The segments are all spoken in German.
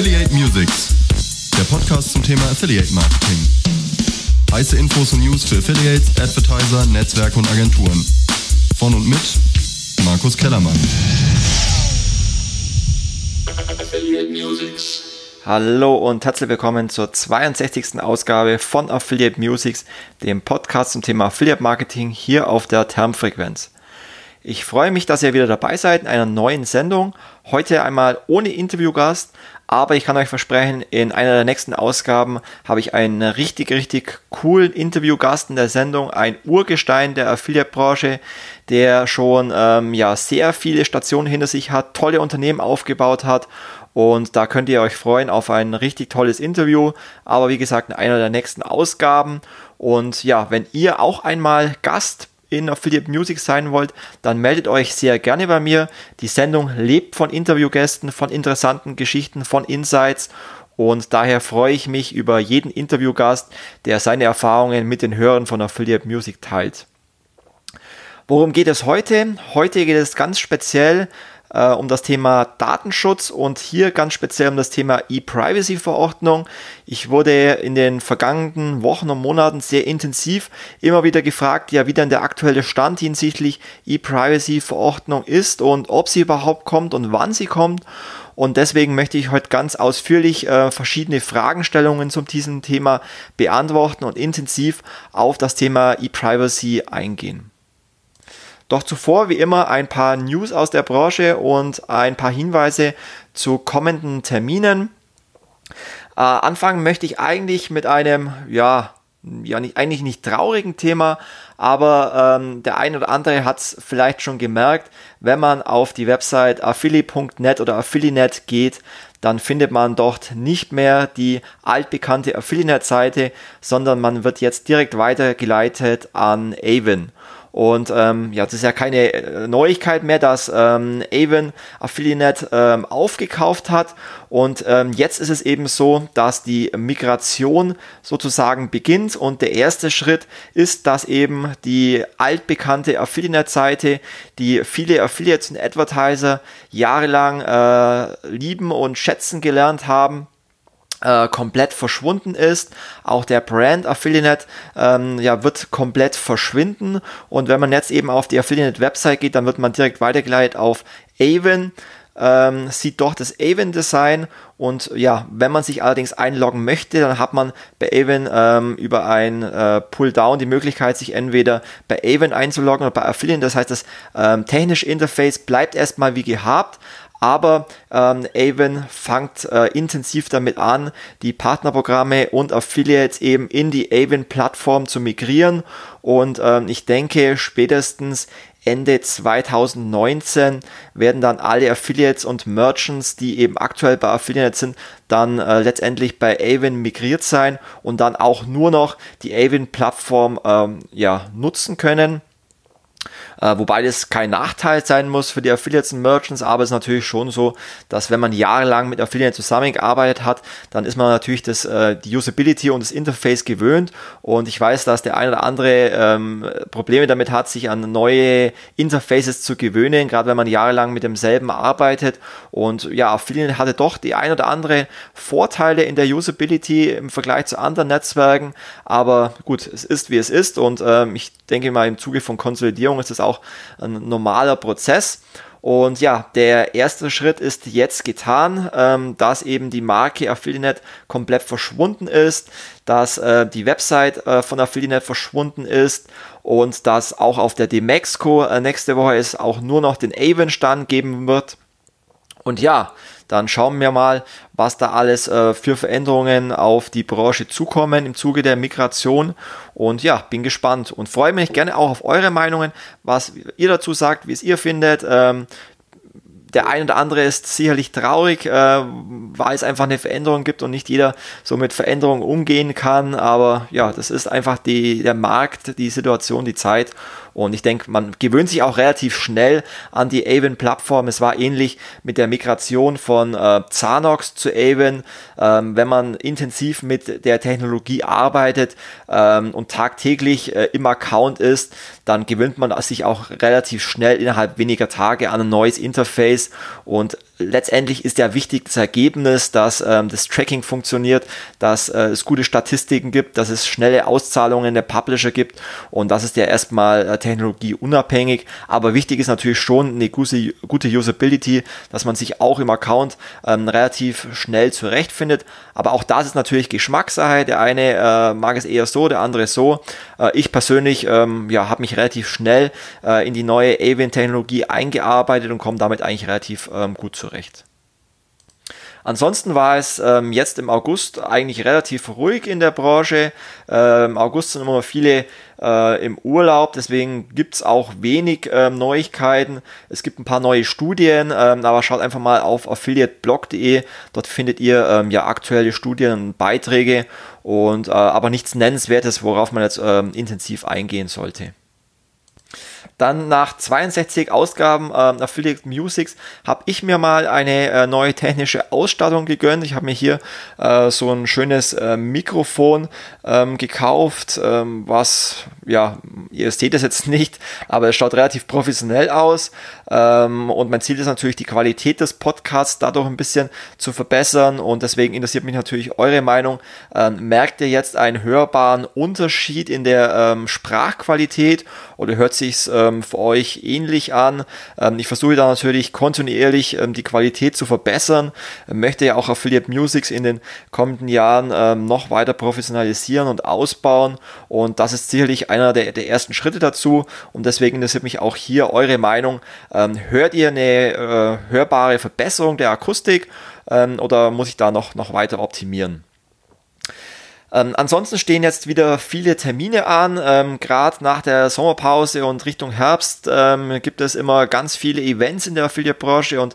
Affiliate Musics, der Podcast zum Thema Affiliate Marketing. Heiße Infos und News für Affiliates, Advertiser, Netzwerke und Agenturen. Von und mit Markus Kellermann. Affiliate Musics. Hallo und herzlich willkommen zur 62. Ausgabe von Affiliate Musics, dem Podcast zum Thema Affiliate Marketing hier auf der Termfrequenz. Ich freue mich, dass ihr wieder dabei seid in einer neuen Sendung. Heute einmal ohne Interviewgast, aber ich kann euch versprechen, in einer der nächsten Ausgaben habe ich einen richtig, richtig coolen Interviewgast in der Sendung, ein Urgestein der Affiliate-Branche, der schon ähm, ja, sehr viele Stationen hinter sich hat, tolle Unternehmen aufgebaut hat und da könnt ihr euch freuen auf ein richtig tolles Interview. Aber wie gesagt, in einer der nächsten Ausgaben. Und ja, wenn ihr auch einmal Gast in Affiliate Music sein wollt, dann meldet euch sehr gerne bei mir. Die Sendung lebt von Interviewgästen, von interessanten Geschichten, von Insights und daher freue ich mich über jeden Interviewgast, der seine Erfahrungen mit den Hörern von Affiliate Music teilt. Worum geht es heute? Heute geht es ganz speziell äh, um das Thema Datenschutz und hier ganz speziell um das Thema E-Privacy-Verordnung. Ich wurde in den vergangenen Wochen und Monaten sehr intensiv immer wieder gefragt, ja, wie denn der aktuelle Stand hinsichtlich E-Privacy-Verordnung ist und ob sie überhaupt kommt und wann sie kommt. Und deswegen möchte ich heute ganz ausführlich äh, verschiedene Fragestellungen zum diesem Thema beantworten und intensiv auf das Thema E-Privacy eingehen. Doch zuvor wie immer ein paar News aus der Branche und ein paar Hinweise zu kommenden Terminen. Äh, anfangen möchte ich eigentlich mit einem, ja, ja nicht, eigentlich nicht traurigen Thema, aber ähm, der eine oder andere hat es vielleicht schon gemerkt, wenn man auf die Website affili.net oder affilinet geht, dann findet man dort nicht mehr die altbekannte Affiliate-Seite, sondern man wird jetzt direkt weitergeleitet an Avon. Und ähm, ja, das ist ja keine äh, Neuigkeit mehr, dass ähm, Avon Affiliate ähm, aufgekauft hat. Und ähm, jetzt ist es eben so, dass die Migration sozusagen beginnt. Und der erste Schritt ist, dass eben die altbekannte Affiliate-Seite, die viele Affiliates und Advertiser jahrelang äh, lieben und schätzen gelernt haben, äh, komplett verschwunden ist. Auch der Brand Affiliate ähm, ja, wird komplett verschwinden. Und wenn man jetzt eben auf die Affiliate Website geht, dann wird man direkt weitergeleitet auf Avon. Ähm, sieht doch das Avon Design und ja, wenn man sich allerdings einloggen möchte, dann hat man bei Avon ähm, über ein äh, Pull-Down die Möglichkeit, sich entweder bei Avon einzuloggen oder bei Affiliate. Das heißt, das ähm, technische Interface bleibt erstmal wie gehabt, aber ähm, Avon fängt äh, intensiv damit an, die Partnerprogramme und Affiliates eben in die Avon-Plattform zu migrieren. Und ähm, ich denke, spätestens Ende 2019 werden dann alle Affiliates und Merchants, die eben aktuell bei Affiliates sind, dann äh, letztendlich bei Avon migriert sein und dann auch nur noch die Avon-Plattform ähm, ja, nutzen können. Äh, wobei das kein Nachteil sein muss für die Affiliates und Merchants, aber es ist natürlich schon so, dass wenn man jahrelang mit Affiliates zusammengearbeitet hat, dann ist man natürlich das, äh, die Usability und das Interface gewöhnt. Und ich weiß, dass der eine oder andere ähm, Probleme damit hat, sich an neue Interfaces zu gewöhnen, gerade wenn man jahrelang mit demselben arbeitet. Und ja, Affiliate hatte doch die ein oder andere Vorteile in der Usability im Vergleich zu anderen Netzwerken, aber gut, es ist wie es ist. Und ähm, ich denke mal im Zuge von Konsolidierung ist das auch auch ein normaler Prozess. Und ja, der erste Schritt ist jetzt getan, ähm, dass eben die Marke Affiliate komplett verschwunden ist, dass äh, die Website äh, von Affiliate verschwunden ist und dass auch auf der Demexco äh, nächste Woche es auch nur noch den Avon-Stand geben wird. Und ja, dann schauen wir mal, was da alles äh, für Veränderungen auf die Branche zukommen im Zuge der Migration. Und ja, bin gespannt und freue mich gerne auch auf eure Meinungen, was ihr dazu sagt, wie es ihr findet. Ähm, der ein oder andere ist sicherlich traurig, äh, weil es einfach eine Veränderung gibt und nicht jeder so mit Veränderungen umgehen kann. Aber ja, das ist einfach die, der Markt, die Situation, die Zeit. Und ich denke, man gewöhnt sich auch relativ schnell an die Avon-Plattform. Es war ähnlich mit der Migration von äh, Zanox zu Avon. Ähm, wenn man intensiv mit der Technologie arbeitet ähm, und tagtäglich äh, im Account ist, dann gewöhnt man sich auch relativ schnell innerhalb weniger Tage an ein neues Interface und letztendlich ist ja wichtig das Ergebnis, dass ähm, das Tracking funktioniert, dass äh, es gute Statistiken gibt, dass es schnelle Auszahlungen der Publisher gibt und das ist ja erstmal äh, technologieunabhängig. Aber wichtig ist natürlich schon eine gute, gute Usability, dass man sich auch im Account ähm, relativ schnell zurechtfindet. Aber auch das ist natürlich Geschmackssache. Der eine äh, mag es eher so, der andere so. Äh, ich persönlich ähm, ja, habe mich relativ schnell äh, in die neue Avian-Technologie eingearbeitet und komme damit eigentlich relativ ähm, gut zurecht. Ansonsten war es ähm, jetzt im August eigentlich relativ ruhig in der Branche. Äh, Im August sind immer viele äh, im Urlaub, deswegen gibt es auch wenig äh, Neuigkeiten. Es gibt ein paar neue Studien, ähm, aber schaut einfach mal auf affiliateblog.de. Dort findet ihr ähm, ja aktuelle Studien und Beiträge und äh, aber nichts Nennenswertes, worauf man jetzt ähm, intensiv eingehen sollte. Dann nach 62 Ausgaben äh, Affiliate Musics habe ich mir mal eine äh, neue technische Ausstattung gegönnt. Ich habe mir hier äh, so ein schönes äh, Mikrofon ähm, gekauft, ähm, was, ja, ihr seht es jetzt nicht, aber es schaut relativ professionell aus. Ähm, und mein Ziel ist natürlich, die Qualität des Podcasts dadurch ein bisschen zu verbessern. Und deswegen interessiert mich natürlich eure Meinung. Ähm, merkt ihr jetzt einen hörbaren Unterschied in der ähm, Sprachqualität oder hört sich ähm, ähm, für euch ähnlich an. Ähm, ich versuche da natürlich kontinuierlich ähm, die Qualität zu verbessern, möchte ja auch Affiliate Musics in den kommenden Jahren ähm, noch weiter professionalisieren und ausbauen und das ist sicherlich einer der, der ersten Schritte dazu und deswegen interessiert mich auch hier eure Meinung. Ähm, hört ihr eine äh, hörbare Verbesserung der Akustik ähm, oder muss ich da noch, noch weiter optimieren? Ähm, ansonsten stehen jetzt wieder viele Termine an. Ähm, Gerade nach der Sommerpause und Richtung Herbst ähm, gibt es immer ganz viele Events in der Affiliate-Branche und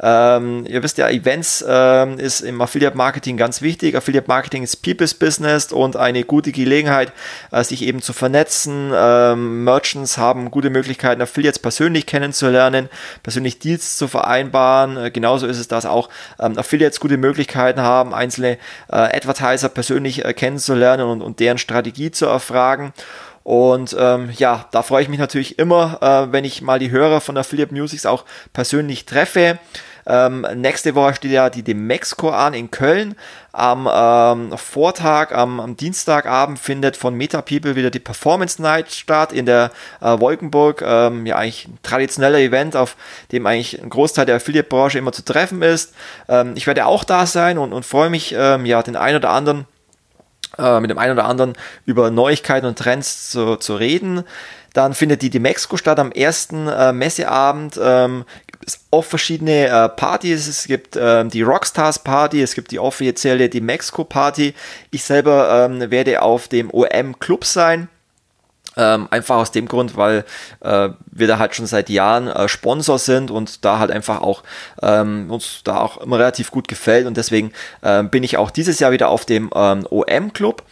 ähm, ihr wisst ja, Events ähm, ist im Affiliate Marketing ganz wichtig. Affiliate Marketing ist People's Business und eine gute Gelegenheit, äh, sich eben zu vernetzen. Ähm, Merchants haben gute Möglichkeiten, Affiliates persönlich kennenzulernen, persönlich Deals zu vereinbaren. Äh, genauso ist es, dass auch ähm, Affiliates gute Möglichkeiten haben, einzelne äh, Advertiser persönlich äh, kennenzulernen und, und deren Strategie zu erfragen. Und ähm, ja, da freue ich mich natürlich immer, äh, wenn ich mal die Hörer von Affiliate Musics auch persönlich treffe. Ähm, nächste Woche steht ja die Demexco an in Köln. Am ähm, Vortag, am, am, Dienstagabend findet von Meta People wieder die Performance Night statt in der äh, Wolkenburg. Ähm, ja, eigentlich ein traditioneller Event, auf dem eigentlich ein Großteil der Affiliate-Branche immer zu treffen ist. Ähm, ich werde auch da sein und, und freue mich, ähm, ja, den einen oder anderen äh, mit dem einen oder anderen über Neuigkeiten und Trends zu, zu reden. Dann findet die Demexco statt am ersten äh, Messeabend. Ähm, gibt es oft verschiedene äh, Partys. Es gibt ähm, die Rockstars Party, es gibt die offizielle Demexco Party. Ich selber ähm, werde auf dem OM Club sein. Ähm, einfach aus dem Grund, weil äh, wir da halt schon seit Jahren äh, Sponsor sind und da halt einfach auch ähm, uns da auch immer relativ gut gefällt und deswegen äh, bin ich auch dieses Jahr wieder auf dem ähm, OM Club.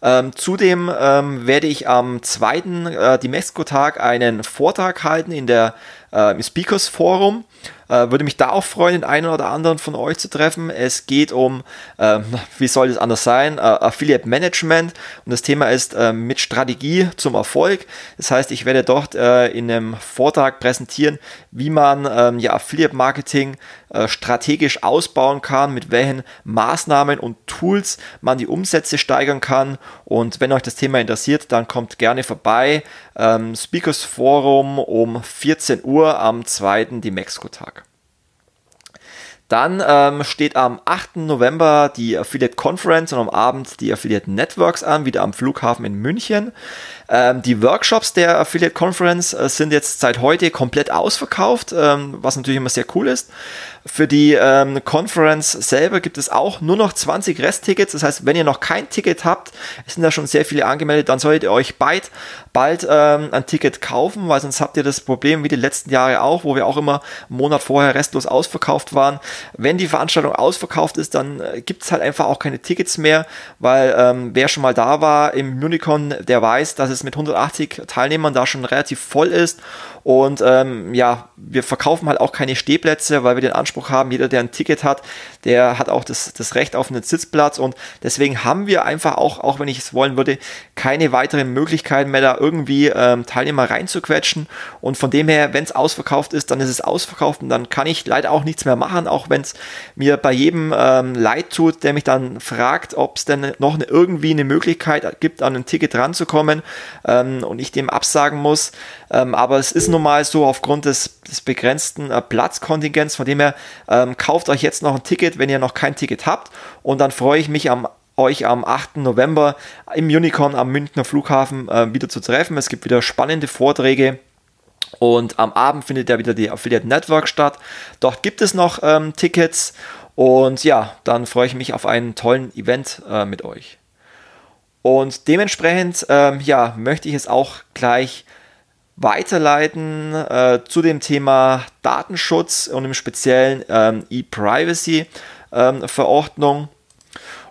Ähm, zudem ähm, werde ich am zweiten äh, Dimexco-Tag einen Vortrag halten in der äh, im Speakers Forum. Äh, würde mich da auch freuen, den einen oder anderen von euch zu treffen. Es geht um, äh, wie soll es anders sein, äh, Affiliate Management und das Thema ist äh, mit Strategie zum Erfolg. Das heißt, ich werde dort äh, in einem Vortrag präsentieren, wie man ähm, ja Affiliate Marketing äh, strategisch ausbauen kann, mit welchen Maßnahmen und Tools man die Umsätze steigern kann. Und wenn euch das Thema interessiert, dann kommt gerne vorbei. Ähm, Speakers Forum um 14 Uhr am zweiten Dimexco-Tag. Dann ähm, steht am 8. November die Affiliate Conference und am Abend die Affiliate Networks an, wieder am Flughafen in München. Ähm, die Workshops der Affiliate Conference äh, sind jetzt seit heute komplett ausverkauft, ähm, was natürlich immer sehr cool ist. Für die ähm, Conference selber gibt es auch nur noch 20 Resttickets. Das heißt, wenn ihr noch kein Ticket habt, es sind da schon sehr viele angemeldet, dann solltet ihr euch bald, bald ähm, ein Ticket kaufen, weil sonst habt ihr das Problem wie die letzten Jahre auch, wo wir auch immer einen Monat vorher restlos ausverkauft waren. wenn die Veranstaltung ausverkauft ist, dann äh, gibt es halt einfach auch keine Tickets mehr, weil ähm, wer schon mal da war im Unicon, der weiß, dass es mit 180 Teilnehmern da schon relativ voll ist und ähm, ja, wir verkaufen halt auch keine Stehplätze, weil wir den Anspruch haben, jeder, der ein Ticket hat, der hat auch das, das Recht auf einen Sitzplatz. Und deswegen haben wir einfach auch, auch wenn ich es wollen würde, keine weiteren Möglichkeiten mehr, da irgendwie ähm, Teilnehmer reinzuquetschen. Und von dem her, wenn es ausverkauft ist, dann ist es ausverkauft und dann kann ich leider auch nichts mehr machen, auch wenn es mir bei jedem ähm, leid tut, der mich dann fragt, ob es denn noch eine, irgendwie eine Möglichkeit gibt, an ein Ticket ranzukommen ähm, und ich dem absagen muss. Ähm, aber es ist nun mal so aufgrund des, des begrenzten äh, Platzkontingents. Von dem her ähm, kauft euch jetzt noch ein Ticket, wenn ihr noch kein Ticket habt. Und dann freue ich mich am euch am 8. November im Unicorn am Münchner Flughafen äh, wieder zu treffen. Es gibt wieder spannende Vorträge. Und am Abend findet ja wieder die Affiliate Network statt. Dort gibt es noch ähm, Tickets. Und ja, dann freue ich mich auf einen tollen Event äh, mit euch. Und dementsprechend, ähm, ja, möchte ich es auch gleich weiterleiten äh, zu dem Thema Datenschutz und im Speziellen ähm, E-Privacy-Verordnung. Ähm,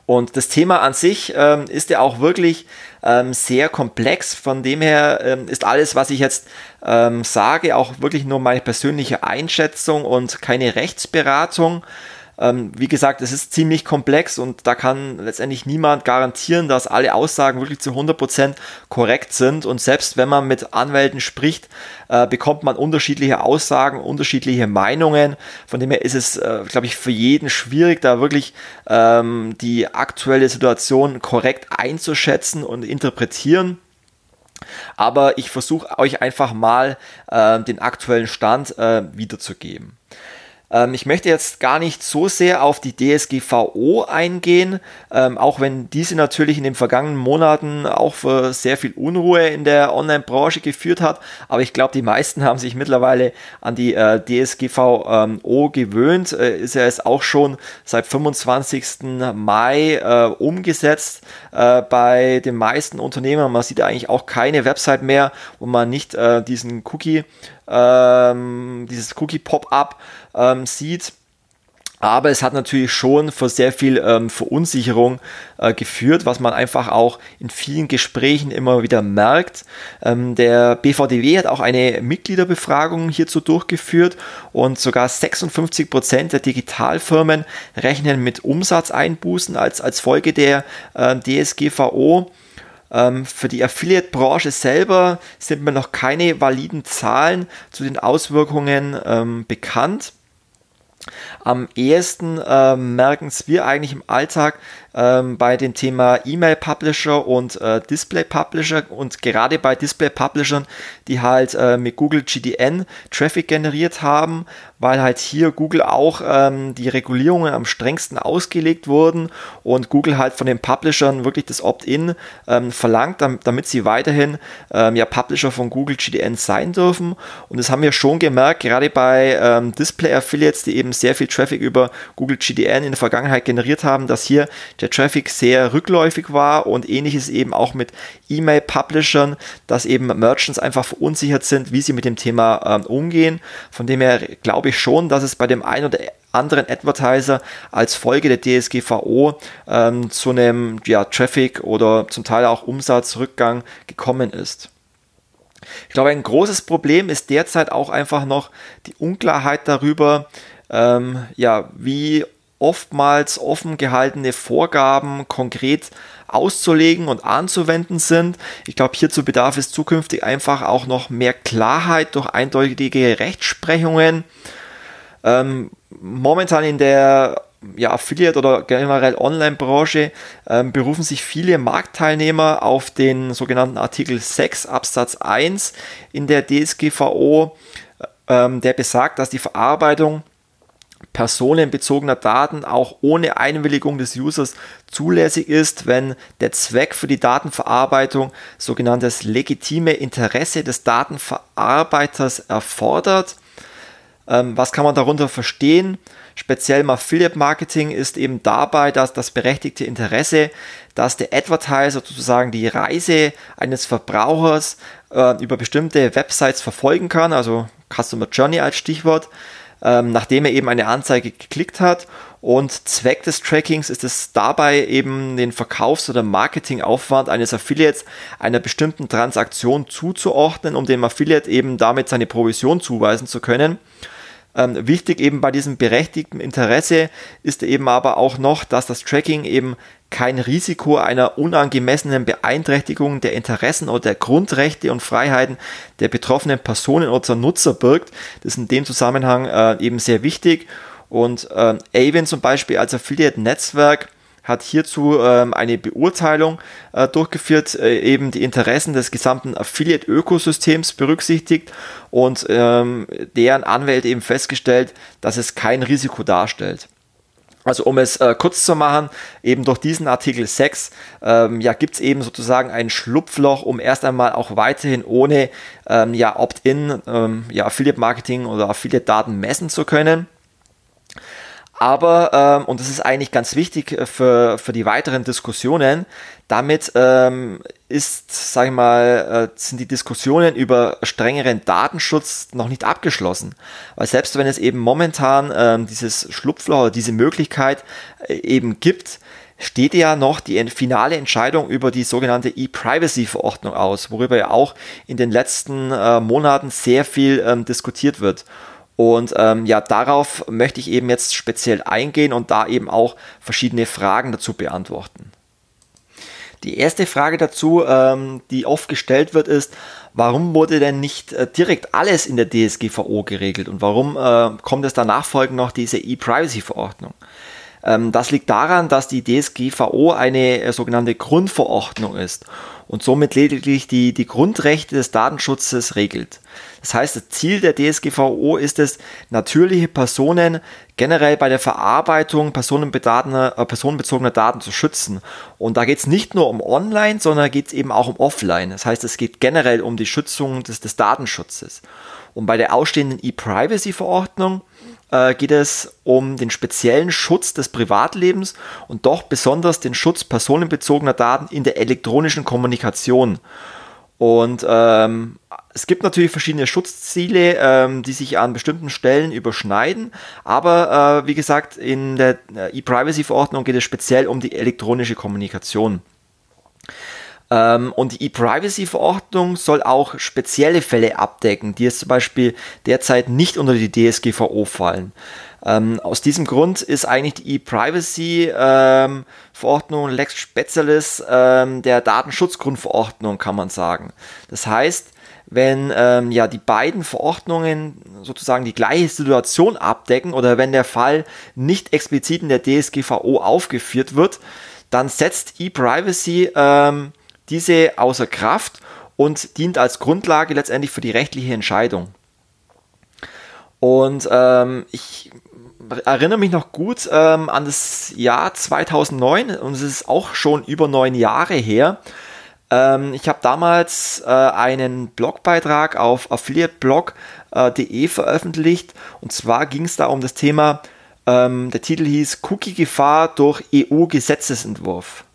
und das Thema an sich ähm, ist ja auch wirklich ähm, sehr komplex. Von dem her ähm, ist alles, was ich jetzt ähm, sage, auch wirklich nur meine persönliche Einschätzung und keine Rechtsberatung. Ähm, wie gesagt, es ist ziemlich komplex und da kann letztendlich niemand garantieren, dass alle Aussagen wirklich zu 100% korrekt sind. Und selbst wenn man mit Anwälten spricht, äh, bekommt man unterschiedliche Aussagen, unterschiedliche Meinungen. Von dem her ist es, äh, glaube ich, für jeden schwierig, da wirklich ähm, die aktuelle Situation korrekt einzuschätzen und interpretieren. Aber ich versuche euch einfach mal äh, den aktuellen Stand äh, wiederzugeben. Ähm, ich möchte jetzt gar nicht so sehr auf die DSGVO eingehen, ähm, auch wenn diese natürlich in den vergangenen Monaten auch für sehr viel Unruhe in der Online-Branche geführt hat. Aber ich glaube, die meisten haben sich mittlerweile an die äh, DSGVO gewöhnt. Äh, ist ja jetzt auch schon seit 25. Mai äh, umgesetzt äh, bei den meisten Unternehmen. Man sieht eigentlich auch keine Website mehr, wo man nicht äh, diesen Cookie ähm, dieses Cookie-Pop-up ähm, sieht. Aber es hat natürlich schon für sehr viel ähm, Verunsicherung äh, geführt, was man einfach auch in vielen Gesprächen immer wieder merkt. Ähm, der BVDW hat auch eine Mitgliederbefragung hierzu durchgeführt und sogar 56 Prozent der Digitalfirmen rechnen mit Umsatzeinbußen als, als Folge der äh, DSGVO. Ähm, für die Affiliate-Branche selber sind mir noch keine validen Zahlen zu den Auswirkungen ähm, bekannt. Am ehesten äh, merken es wir eigentlich im Alltag ähm, bei dem Thema E-Mail-Publisher und äh, Display-Publisher und gerade bei Display-Publishern, die halt äh, mit Google GDN Traffic generiert haben, weil halt hier Google auch ähm, die Regulierungen am strengsten ausgelegt wurden und Google halt von den Publishern wirklich das Opt-in ähm, verlangt, damit sie weiterhin ähm, ja Publisher von Google GDN sein dürfen. Und das haben wir schon gemerkt, gerade bei ähm, Display-Affiliates, die eben sehr viel Traffic über Google GDN in der Vergangenheit generiert haben, dass hier der Traffic sehr rückläufig war und ähnliches eben auch mit E-Mail-Publishern, dass eben Merchants einfach verunsichert sind, wie sie mit dem Thema ähm, umgehen. Von dem her glaube ich schon, dass es bei dem einen oder anderen Advertiser als Folge der DSGVO ähm, zu einem ja, Traffic oder zum Teil auch Umsatzrückgang gekommen ist. Ich glaube, ein großes Problem ist derzeit auch einfach noch die Unklarheit darüber, ähm, ja, wie oftmals offen gehaltene Vorgaben konkret auszulegen und anzuwenden sind. Ich glaube, hierzu bedarf es zukünftig einfach auch noch mehr Klarheit durch eindeutige Rechtsprechungen. Ähm, momentan in der ja, Affiliate oder generell Online-Branche ähm, berufen sich viele Marktteilnehmer auf den sogenannten Artikel 6 Absatz 1 in der DSGVO, ähm, der besagt, dass die Verarbeitung personenbezogener Daten auch ohne Einwilligung des Users zulässig ist, wenn der Zweck für die Datenverarbeitung sogenanntes legitime Interesse des Datenverarbeiters erfordert. Ähm, was kann man darunter verstehen? Speziell im Affiliate Marketing ist eben dabei, dass das berechtigte Interesse, dass der Advertiser sozusagen die Reise eines Verbrauchers äh, über bestimmte Websites verfolgen kann, also Customer Journey als Stichwort, ähm, nachdem er eben eine Anzeige geklickt hat. Und Zweck des Trackings ist es dabei eben den Verkaufs- oder Marketingaufwand eines Affiliates einer bestimmten Transaktion zuzuordnen, um dem Affiliate eben damit seine Provision zuweisen zu können. Ähm, wichtig eben bei diesem berechtigten Interesse ist eben aber auch noch, dass das Tracking eben kein Risiko einer unangemessenen Beeinträchtigung der Interessen oder der Grundrechte und Freiheiten der betroffenen Personen oder Nutzer birgt. Das ist in dem Zusammenhang äh, eben sehr wichtig. Und äh, Avon zum Beispiel als Affiliate-Netzwerk hat hierzu ähm, eine Beurteilung äh, durchgeführt, äh, eben die Interessen des gesamten Affiliate-Ökosystems berücksichtigt und ähm, deren Anwälte eben festgestellt, dass es kein Risiko darstellt. Also um es äh, kurz zu machen, eben durch diesen Artikel 6 ähm, ja, gibt es eben sozusagen ein Schlupfloch, um erst einmal auch weiterhin ohne ähm, ja, Opt-in ähm, ja, Affiliate-Marketing oder Affiliate-Daten messen zu können. Aber, ähm, und das ist eigentlich ganz wichtig äh, für, für die weiteren Diskussionen, damit ähm, ist, sag ich mal, äh, sind die Diskussionen über strengeren Datenschutz noch nicht abgeschlossen. Weil selbst wenn es eben momentan ähm, dieses Schlupfloch oder diese Möglichkeit äh, eben gibt, steht ja noch die finale Entscheidung über die sogenannte E-Privacy-Verordnung aus, worüber ja auch in den letzten äh, Monaten sehr viel ähm, diskutiert wird. Und ähm, ja, darauf möchte ich eben jetzt speziell eingehen und da eben auch verschiedene Fragen dazu beantworten. Die erste Frage dazu, ähm, die oft gestellt wird, ist, warum wurde denn nicht äh, direkt alles in der DSGVO geregelt und warum äh, kommt es danach folgend noch diese E-Privacy-Verordnung? Ähm, das liegt daran, dass die DSGVO eine äh, sogenannte Grundverordnung ist und somit lediglich die, die Grundrechte des Datenschutzes regelt. Das heißt, das Ziel der DSGVO ist es, natürliche Personen generell bei der Verarbeitung personenbezogener, äh, personenbezogener Daten zu schützen. Und da geht es nicht nur um Online, sondern geht es eben auch um Offline. Das heißt, es geht generell um die Schützung des, des Datenschutzes. Und bei der ausstehenden E-Privacy-Verordnung äh, geht es um den speziellen Schutz des Privatlebens und doch besonders den Schutz personenbezogener Daten in der elektronischen Kommunikation. Und ähm, es gibt natürlich verschiedene Schutzziele, ähm, die sich an bestimmten Stellen überschneiden, aber äh, wie gesagt, in der äh, E-Privacy-Verordnung geht es speziell um die elektronische Kommunikation. Ähm, und die E-Privacy-Verordnung soll auch spezielle Fälle abdecken, die jetzt zum Beispiel derzeit nicht unter die DSGVO fallen. Ähm, aus diesem Grund ist eigentlich die E-Privacy-Verordnung ähm, Lex Specialis ähm, der Datenschutzgrundverordnung, kann man sagen. Das heißt, wenn ähm, ja die beiden Verordnungen sozusagen die gleiche Situation abdecken oder wenn der Fall nicht explizit in der DSGVO aufgeführt wird, dann setzt E-Privacy ähm, diese außer Kraft und dient als Grundlage letztendlich für die rechtliche Entscheidung. Und ähm, ich erinnere mich noch gut ähm, an das Jahr 2009 und es ist auch schon über neun Jahre her. Ähm, ich habe damals äh, einen Blogbeitrag auf affiliateblog.de äh, veröffentlicht und zwar ging es da um das Thema, ähm, der Titel hieß Cookie-Gefahr durch EU-Gesetzesentwurf.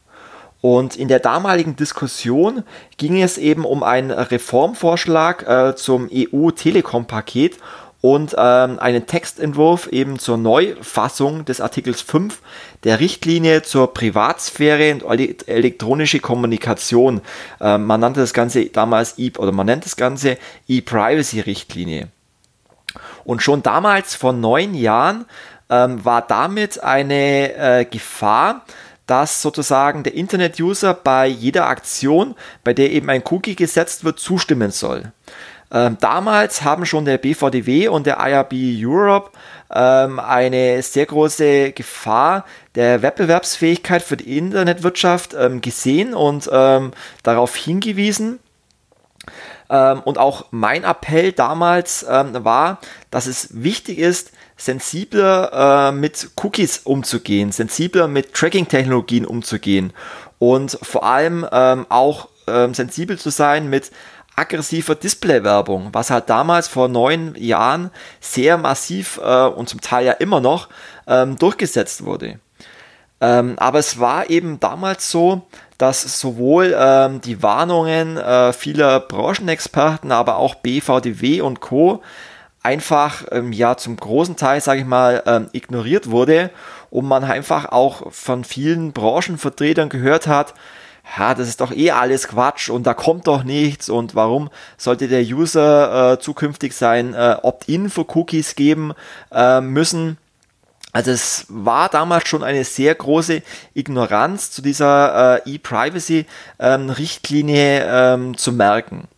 Und in der damaligen Diskussion ging es eben um einen Reformvorschlag äh, zum EU-Telekom-Paket und ähm, einen Textentwurf eben zur Neufassung des Artikels 5 der Richtlinie zur Privatsphäre und elektronische Kommunikation. Ähm, man nannte das Ganze damals E oder man nennt das Ganze E-Privacy-Richtlinie. Und schon damals vor neun Jahren ähm, war damit eine äh, Gefahr, dass sozusagen der Internet-User bei jeder Aktion, bei der eben ein Cookie gesetzt wird, zustimmen soll. Ähm, damals haben schon der BVDW und der IRB Europe ähm, eine sehr große Gefahr der Wettbewerbsfähigkeit für die Internetwirtschaft ähm, gesehen und ähm, darauf hingewiesen. Ähm, und auch mein Appell damals ähm, war, dass es wichtig ist, sensibler äh, mit Cookies umzugehen, sensibler mit Tracking-Technologien umzugehen und vor allem auch sensibel zu sein mit aggressiver Display-Werbung, was halt damals vor neun Jahren sehr massiv äh, und zum Teil ja immer noch ähm, durchgesetzt wurde. Ähm, aber es war eben damals so, dass sowohl ähm, die Warnungen äh, vieler Branchenexperten, aber auch BVDW und Co einfach ähm, ja zum großen Teil, sage ich mal, ähm, ignoriert wurde und man einfach auch von vielen Branchenvertretern gehört hat, ja, das ist doch eh alles Quatsch und da kommt doch nichts und warum sollte der User äh, zukünftig sein äh, Opt-in für Cookies geben äh, müssen. Also es war damals schon eine sehr große Ignoranz zu dieser äh, E-Privacy-Richtlinie ähm, ähm, zu merken.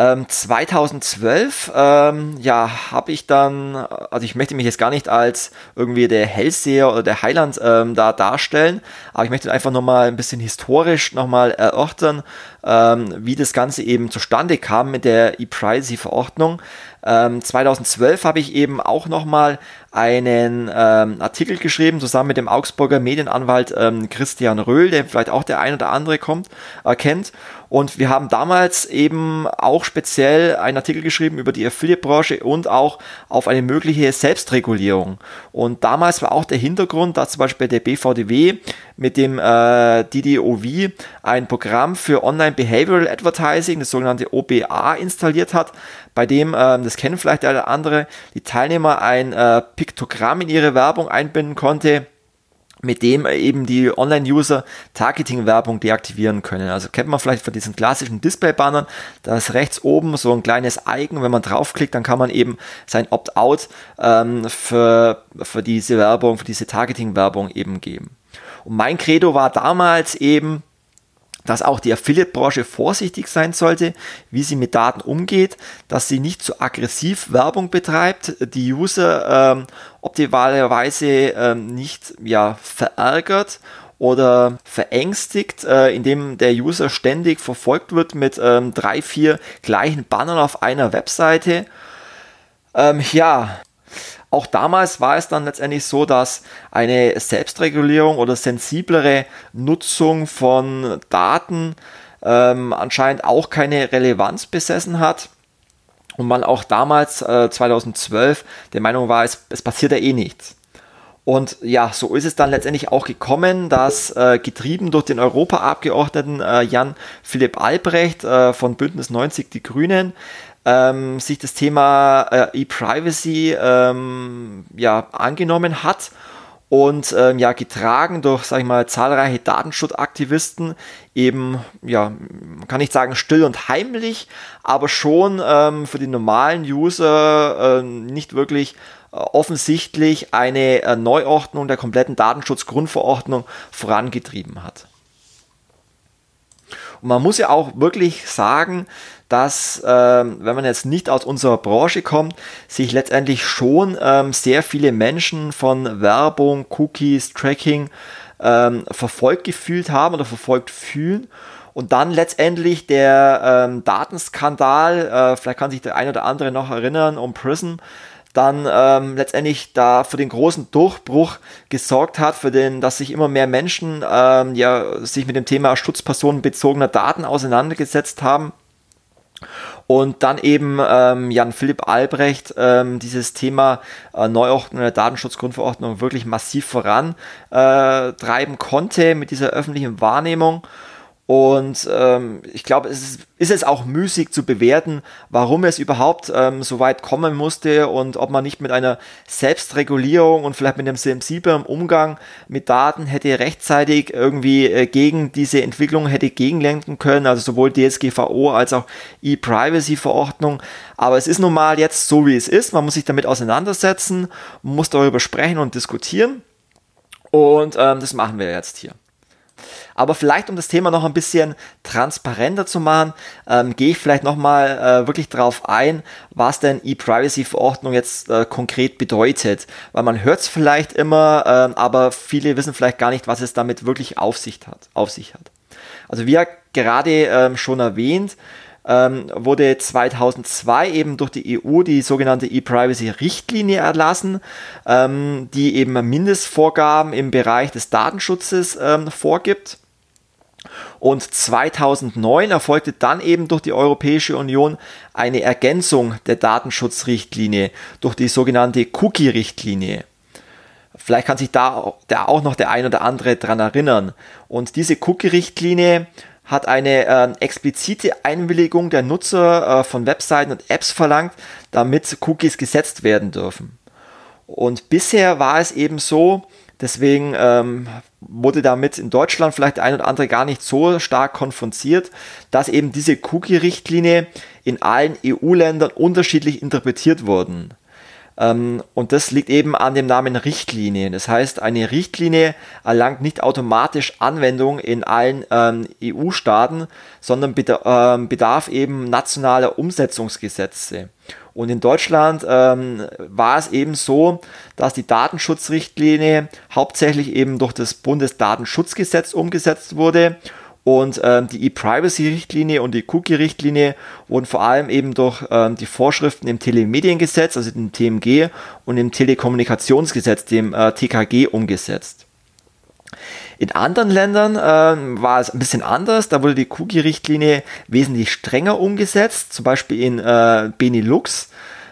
Ähm, 2012, ähm, ja, habe ich dann, also ich möchte mich jetzt gar nicht als irgendwie der Hellseher oder der Heiland ähm, da darstellen, aber ich möchte einfach nochmal ein bisschen historisch nochmal erörtern, ähm, wie das Ganze eben zustande kam mit der E-Privacy-Verordnung. Ähm, 2012 habe ich eben auch nochmal einen ähm, Artikel geschrieben, zusammen mit dem Augsburger Medienanwalt ähm, Christian Röhl, der vielleicht auch der ein oder andere kommt, erkennt. Und wir haben damals eben auch speziell einen Artikel geschrieben über die Affiliate-Branche und auch auf eine mögliche Selbstregulierung. Und damals war auch der Hintergrund, dass zum Beispiel der BVDW mit dem äh, DDOV ein Programm für Online Behavioral Advertising, das sogenannte OBA, installiert hat, bei dem, äh, das kennen vielleicht oder andere, die Teilnehmer ein äh, Piktogramm in ihre Werbung einbinden konnte mit dem eben die Online-User Targeting-Werbung deaktivieren können. Also kennt man vielleicht von diesen klassischen Display-Bannern, da ist rechts oben so ein kleines Icon, wenn man draufklickt, dann kann man eben sein Opt-out ähm, für, für diese Werbung, für diese Targeting-Werbung eben geben. Und mein Credo war damals eben, dass auch die Affiliate-Branche vorsichtig sein sollte, wie sie mit Daten umgeht, dass sie nicht zu aggressiv Werbung betreibt, die User ähm, optimalerweise ähm, nicht ja, verärgert oder verängstigt, äh, indem der User ständig verfolgt wird mit ähm, drei, vier gleichen Bannern auf einer Webseite. Ähm, ja, auch damals war es dann letztendlich so, dass eine Selbstregulierung oder sensiblere Nutzung von Daten ähm, anscheinend auch keine Relevanz besessen hat. Und man auch damals, äh, 2012, der Meinung war, es, es passiert ja eh nichts. Und ja, so ist es dann letztendlich auch gekommen, dass äh, getrieben durch den Europaabgeordneten äh, Jan Philipp Albrecht äh, von Bündnis 90 Die Grünen ähm, sich das Thema äh, E-Privacy ähm, ja, angenommen hat und ähm, ja getragen durch, sag ich mal, zahlreiche Datenschutzaktivisten eben, ja, kann nicht sagen still und heimlich, aber schon ähm, für die normalen User äh, nicht wirklich äh, offensichtlich eine äh, Neuordnung der kompletten Datenschutzgrundverordnung vorangetrieben hat. Und man muss ja auch wirklich sagen, dass, ähm, wenn man jetzt nicht aus unserer Branche kommt, sich letztendlich schon ähm, sehr viele Menschen von Werbung, Cookies, Tracking ähm, verfolgt gefühlt haben oder verfolgt fühlen. Und dann letztendlich der ähm, Datenskandal, äh, vielleicht kann sich der eine oder andere noch erinnern, um Prism, dann ähm, letztendlich da für den großen Durchbruch gesorgt hat, für den, dass sich immer mehr Menschen ähm, ja sich mit dem Thema schutzpersonenbezogener Daten auseinandergesetzt haben und dann eben ähm, Jan Philipp Albrecht ähm, dieses Thema äh, Neuordnung der Datenschutzgrundverordnung wirklich massiv vorantreiben äh, konnte mit dieser öffentlichen Wahrnehmung. Und ähm, ich glaube, es ist, ist es auch müßig zu bewerten, warum es überhaupt ähm, so weit kommen musste und ob man nicht mit einer Selbstregulierung und vielleicht mit einem sensiblen Umgang mit Daten hätte rechtzeitig irgendwie äh, gegen diese Entwicklung hätte gegenlenken können, also sowohl DSGVO als auch E-Privacy-Verordnung. Aber es ist nun mal jetzt so, wie es ist. Man muss sich damit auseinandersetzen, muss darüber sprechen und diskutieren. Und ähm, das machen wir jetzt hier. Aber vielleicht, um das Thema noch ein bisschen transparenter zu machen, ähm, gehe ich vielleicht nochmal äh, wirklich darauf ein, was denn E-Privacy-Verordnung jetzt äh, konkret bedeutet. Weil man hört es vielleicht immer, äh, aber viele wissen vielleicht gar nicht, was es damit wirklich auf sich hat. Auf sich hat. Also wie ja gerade ähm, schon erwähnt, ähm, wurde 2002 eben durch die EU die sogenannte E-Privacy-Richtlinie erlassen, ähm, die eben Mindestvorgaben im Bereich des Datenschutzes ähm, vorgibt. Und 2009 erfolgte dann eben durch die Europäische Union eine Ergänzung der Datenschutzrichtlinie durch die sogenannte Cookie-Richtlinie. Vielleicht kann sich da, da auch noch der ein oder andere dran erinnern. Und diese Cookie-Richtlinie hat eine äh, explizite Einwilligung der Nutzer äh, von Webseiten und Apps verlangt, damit Cookies gesetzt werden dürfen. Und bisher war es eben so, deswegen ähm, wurde damit in Deutschland vielleicht ein oder andere gar nicht so stark konfrontiert, dass eben diese Cookie-Richtlinie in allen EU-Ländern unterschiedlich interpretiert wurden. Ähm, und das liegt eben an dem Namen Richtlinie. Das heißt, eine Richtlinie erlangt nicht automatisch Anwendung in allen ähm, EU-Staaten, sondern ähm, bedarf eben nationaler Umsetzungsgesetze. Und in Deutschland ähm, war es eben so, dass die Datenschutzrichtlinie hauptsächlich eben durch das Bundesdatenschutzgesetz umgesetzt wurde und ähm, die E-Privacy-Richtlinie und die Cookie-Richtlinie wurden vor allem eben durch ähm, die Vorschriften im Telemediengesetz, also dem TMG, und im Telekommunikationsgesetz, dem äh, TKG, umgesetzt. In anderen Ländern äh, war es ein bisschen anders. Da wurde die Cookie-Richtlinie wesentlich strenger umgesetzt. Zum Beispiel in äh, Benelux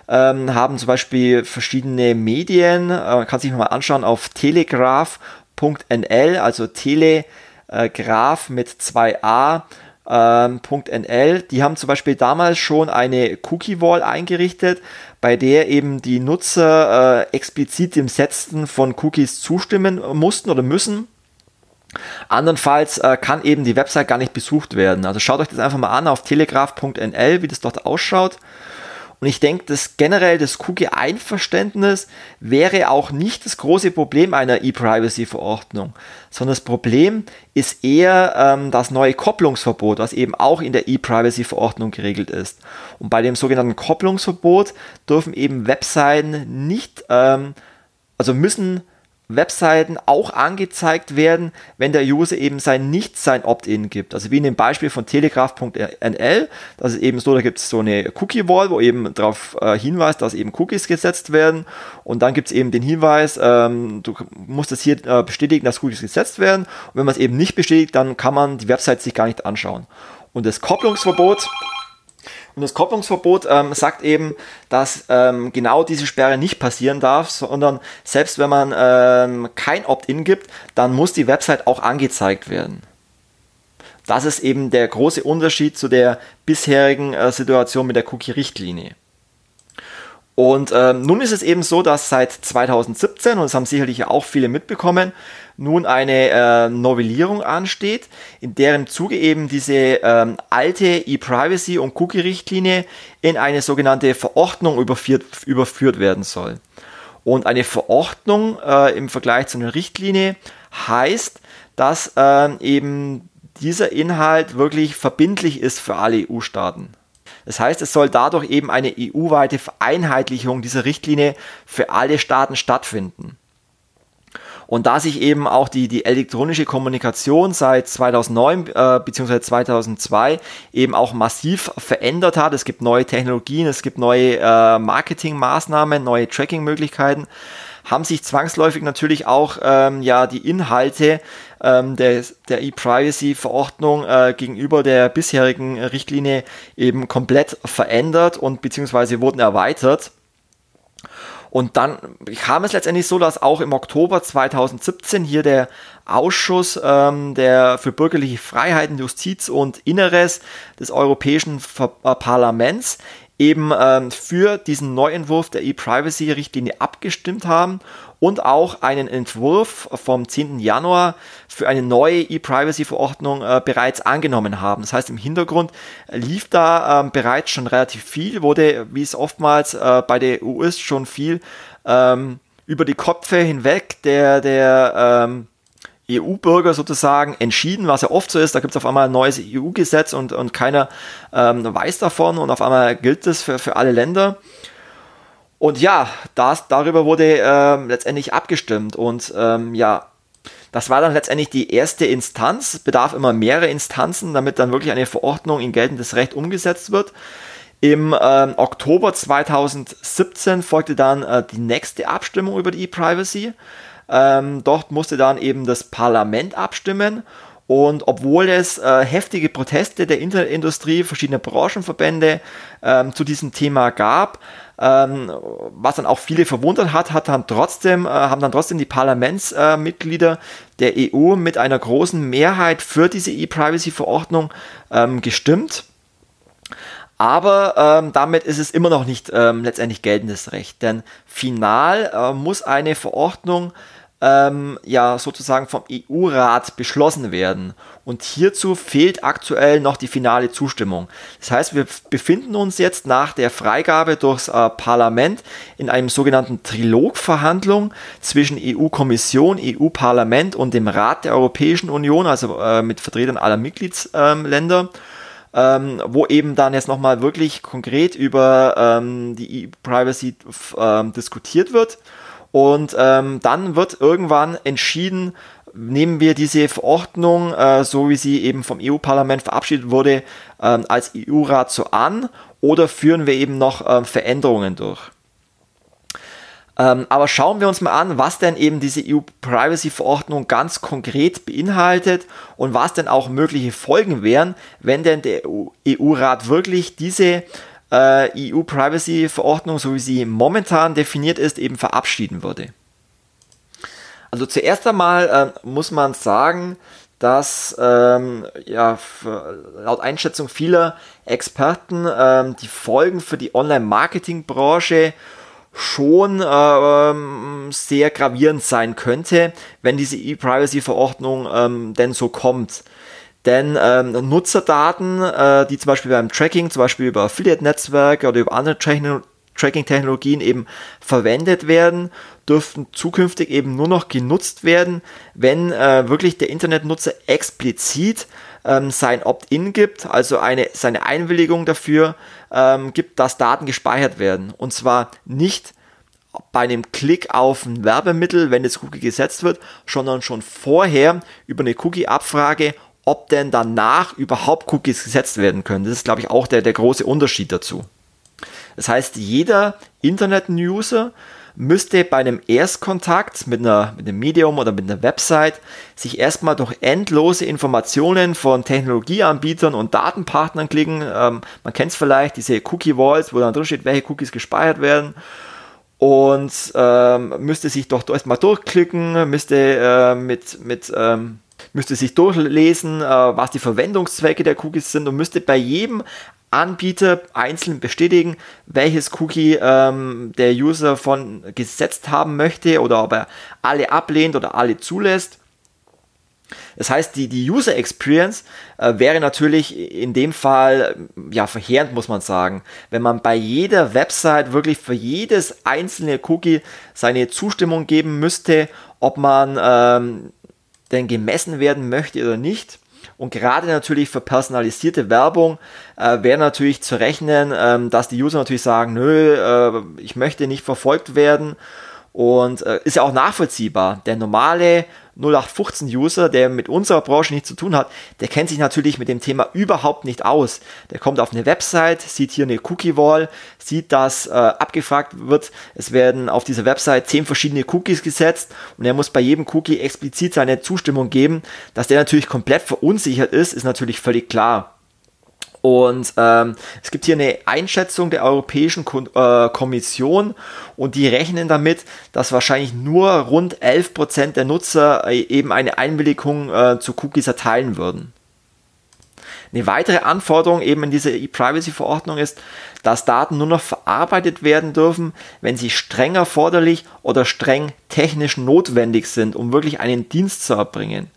ähm, haben zum Beispiel verschiedene Medien, äh, man kann sich mal anschauen auf telegraph.nl, also Tele äh, Graph mit 2a. Ähm, die haben zum Beispiel damals schon eine Cookie-Wall eingerichtet, bei der eben die Nutzer äh, explizit dem Setzen von Cookies zustimmen mussten oder müssen. Andernfalls äh, kann eben die Website gar nicht besucht werden. Also schaut euch das einfach mal an auf telegraph.nl, wie das dort ausschaut. Und ich denke, dass generell das Cookie-Einverständnis wäre auch nicht das große Problem einer E-Privacy-Verordnung, sondern das Problem ist eher ähm, das neue Kopplungsverbot, was eben auch in der E-Privacy-Verordnung geregelt ist. Und bei dem sogenannten Kopplungsverbot dürfen eben Webseiten nicht, ähm, also müssen Webseiten auch angezeigt werden, wenn der User eben sein nicht sein Opt-in gibt. Also wie in dem Beispiel von telegraph.nl, das ist eben so, da gibt es so eine Cookie-Wall, wo eben darauf äh, hinweist, dass eben Cookies gesetzt werden und dann gibt es eben den Hinweis, ähm, du musst es hier äh, bestätigen, dass Cookies gesetzt werden und wenn man es eben nicht bestätigt, dann kann man die Website sich gar nicht anschauen. Und das Kopplungsverbot und das Kopplungsverbot ähm, sagt eben, dass ähm, genau diese Sperre nicht passieren darf, sondern selbst wenn man ähm, kein Opt-in gibt, dann muss die Website auch angezeigt werden. Das ist eben der große Unterschied zu der bisherigen äh, Situation mit der Cookie-Richtlinie. Und ähm, nun ist es eben so, dass seit 2017, und das haben sicherlich auch viele mitbekommen, nun eine äh, Novellierung ansteht, in deren Zuge eben diese ähm, alte E-Privacy- und Cookie-Richtlinie in eine sogenannte Verordnung überführt, überführt werden soll. Und eine Verordnung äh, im Vergleich zu einer Richtlinie heißt, dass äh, eben dieser Inhalt wirklich verbindlich ist für alle EU-Staaten. Das heißt, es soll dadurch eben eine EU-weite Vereinheitlichung dieser Richtlinie für alle Staaten stattfinden. Und da sich eben auch die, die elektronische Kommunikation seit 2009 äh, bzw. 2002 eben auch massiv verändert hat, es gibt neue Technologien, es gibt neue äh, Marketingmaßnahmen, neue Tracking-Möglichkeiten, haben sich zwangsläufig natürlich auch ähm, ja die Inhalte ähm, der, der E-Privacy-Verordnung äh, gegenüber der bisherigen Richtlinie eben komplett verändert und beziehungsweise wurden erweitert. Und dann kam es letztendlich so, dass auch im Oktober 2017 hier der Ausschuss ähm, der für bürgerliche Freiheiten, Justiz und Inneres des Europäischen Parlaments eben ähm, für diesen Neuentwurf der E-Privacy-Richtlinie abgestimmt haben und auch einen Entwurf vom 10. Januar für eine neue E-Privacy-Verordnung äh, bereits angenommen haben. Das heißt, im Hintergrund lief da ähm, bereits schon relativ viel, wurde, wie es oftmals äh, bei der EU ist, schon viel ähm, über die Köpfe hinweg der, der ähm, EU-Bürger sozusagen entschieden, was ja oft so ist. Da gibt es auf einmal ein neues EU-Gesetz und, und keiner ähm, weiß davon und auf einmal gilt das für, für alle Länder. Und ja, das, darüber wurde ähm, letztendlich abgestimmt und ähm, ja, das war dann letztendlich die erste Instanz, bedarf immer mehrere Instanzen, damit dann wirklich eine Verordnung in geltendes Recht umgesetzt wird. Im ähm, Oktober 2017 folgte dann äh, die nächste Abstimmung über die E-Privacy. Ähm, dort musste dann eben das Parlament abstimmen Und obwohl es äh, heftige Proteste der Internetindustrie, verschiedener Branchenverbände ähm, zu diesem Thema gab, ähm, was dann auch viele verwundert hat, hat dann trotzdem, äh, haben dann trotzdem die Parlamentsmitglieder äh, der EU mit einer großen Mehrheit für diese E-Privacy-Verordnung ähm, gestimmt. Aber ähm, damit ist es immer noch nicht ähm, letztendlich geltendes Recht, denn final äh, muss eine Verordnung ähm, ja sozusagen vom EU-Rat beschlossen werden. Und hierzu fehlt aktuell noch die finale Zustimmung. Das heißt, wir befinden uns jetzt nach der Freigabe durchs äh, Parlament in einem sogenannten Trilogverhandlung zwischen EU-Kommission, EU-Parlament und dem Rat der Europäischen Union, also äh, mit Vertretern aller Mitgliedsländer. Ähm, wo eben dann jetzt nochmal wirklich konkret über ähm, die E-Privacy ähm, diskutiert wird. Und ähm, dann wird irgendwann entschieden, nehmen wir diese Verordnung, äh, so wie sie eben vom EU-Parlament verabschiedet wurde, äh, als EU-Rat so an oder führen wir eben noch äh, Veränderungen durch. Ähm, aber schauen wir uns mal an, was denn eben diese EU-Privacy-Verordnung ganz konkret beinhaltet und was denn auch mögliche Folgen wären, wenn denn der EU-Rat wirklich diese äh, EU-Privacy-Verordnung, so wie sie momentan definiert ist, eben verabschieden würde. Also zuerst einmal äh, muss man sagen, dass ähm, ja, laut Einschätzung vieler Experten ähm, die Folgen für die Online-Marketing-Branche schon ähm, sehr gravierend sein könnte, wenn diese E-Privacy-Verordnung ähm, denn so kommt. Denn ähm, Nutzerdaten, äh, die zum Beispiel beim Tracking, zum Beispiel über Affiliate-Netzwerke oder über andere Tracking-Technologien eben verwendet werden, dürften zukünftig eben nur noch genutzt werden, wenn äh, wirklich der Internetnutzer explizit ähm, sein Opt-in gibt, also eine, seine Einwilligung dafür ähm, gibt, dass Daten gespeichert werden. Und zwar nicht bei einem Klick auf ein Werbemittel, wenn das Cookie gesetzt wird, sondern schon vorher über eine Cookie-Abfrage ob denn danach überhaupt Cookies gesetzt werden können. Das ist, glaube ich, auch der, der große Unterschied dazu. Das heißt, jeder Internet-User müsste bei einem Erstkontakt mit, einer, mit einem Medium oder mit einer Website sich erstmal durch endlose Informationen von Technologieanbietern und Datenpartnern klicken. Ähm, man kennt es vielleicht, diese Cookie-Walls, wo dann drin steht, welche Cookies gespeichert werden. Und ähm, müsste sich doch erstmal durchklicken, müsste äh, mit, mit ähm, müsste sich durchlesen, äh, was die Verwendungszwecke der Cookies sind und müsste bei jedem Anbieter einzeln bestätigen, welches Cookie ähm, der User von gesetzt haben möchte oder ob er alle ablehnt oder alle zulässt. Das heißt, die, die User Experience äh, wäre natürlich in dem Fall ja verheerend, muss man sagen. Wenn man bei jeder Website wirklich für jedes einzelne Cookie seine Zustimmung geben müsste, ob man ähm, denn gemessen werden möchte oder nicht. Und gerade natürlich für personalisierte Werbung äh, wäre natürlich zu rechnen, ähm, dass die User natürlich sagen, nö, äh, ich möchte nicht verfolgt werden und äh, ist ja auch nachvollziehbar. Der normale 0815-User, der mit unserer Branche nichts zu tun hat, der kennt sich natürlich mit dem Thema überhaupt nicht aus. Der kommt auf eine Website, sieht hier eine Cookie-Wall, sieht, dass äh, abgefragt wird, es werden auf dieser Website zehn verschiedene Cookies gesetzt und er muss bei jedem Cookie explizit seine Zustimmung geben. Dass der natürlich komplett verunsichert ist, ist natürlich völlig klar. Und ähm, es gibt hier eine Einschätzung der Europäischen Kon äh, Kommission und die rechnen damit, dass wahrscheinlich nur rund 11% der Nutzer äh, eben eine Einwilligung äh, zu Cookies erteilen würden. Eine weitere Anforderung eben in dieser E-Privacy-Verordnung ist, dass Daten nur noch verarbeitet werden dürfen, wenn sie streng erforderlich oder streng technisch notwendig sind, um wirklich einen Dienst zu erbringen.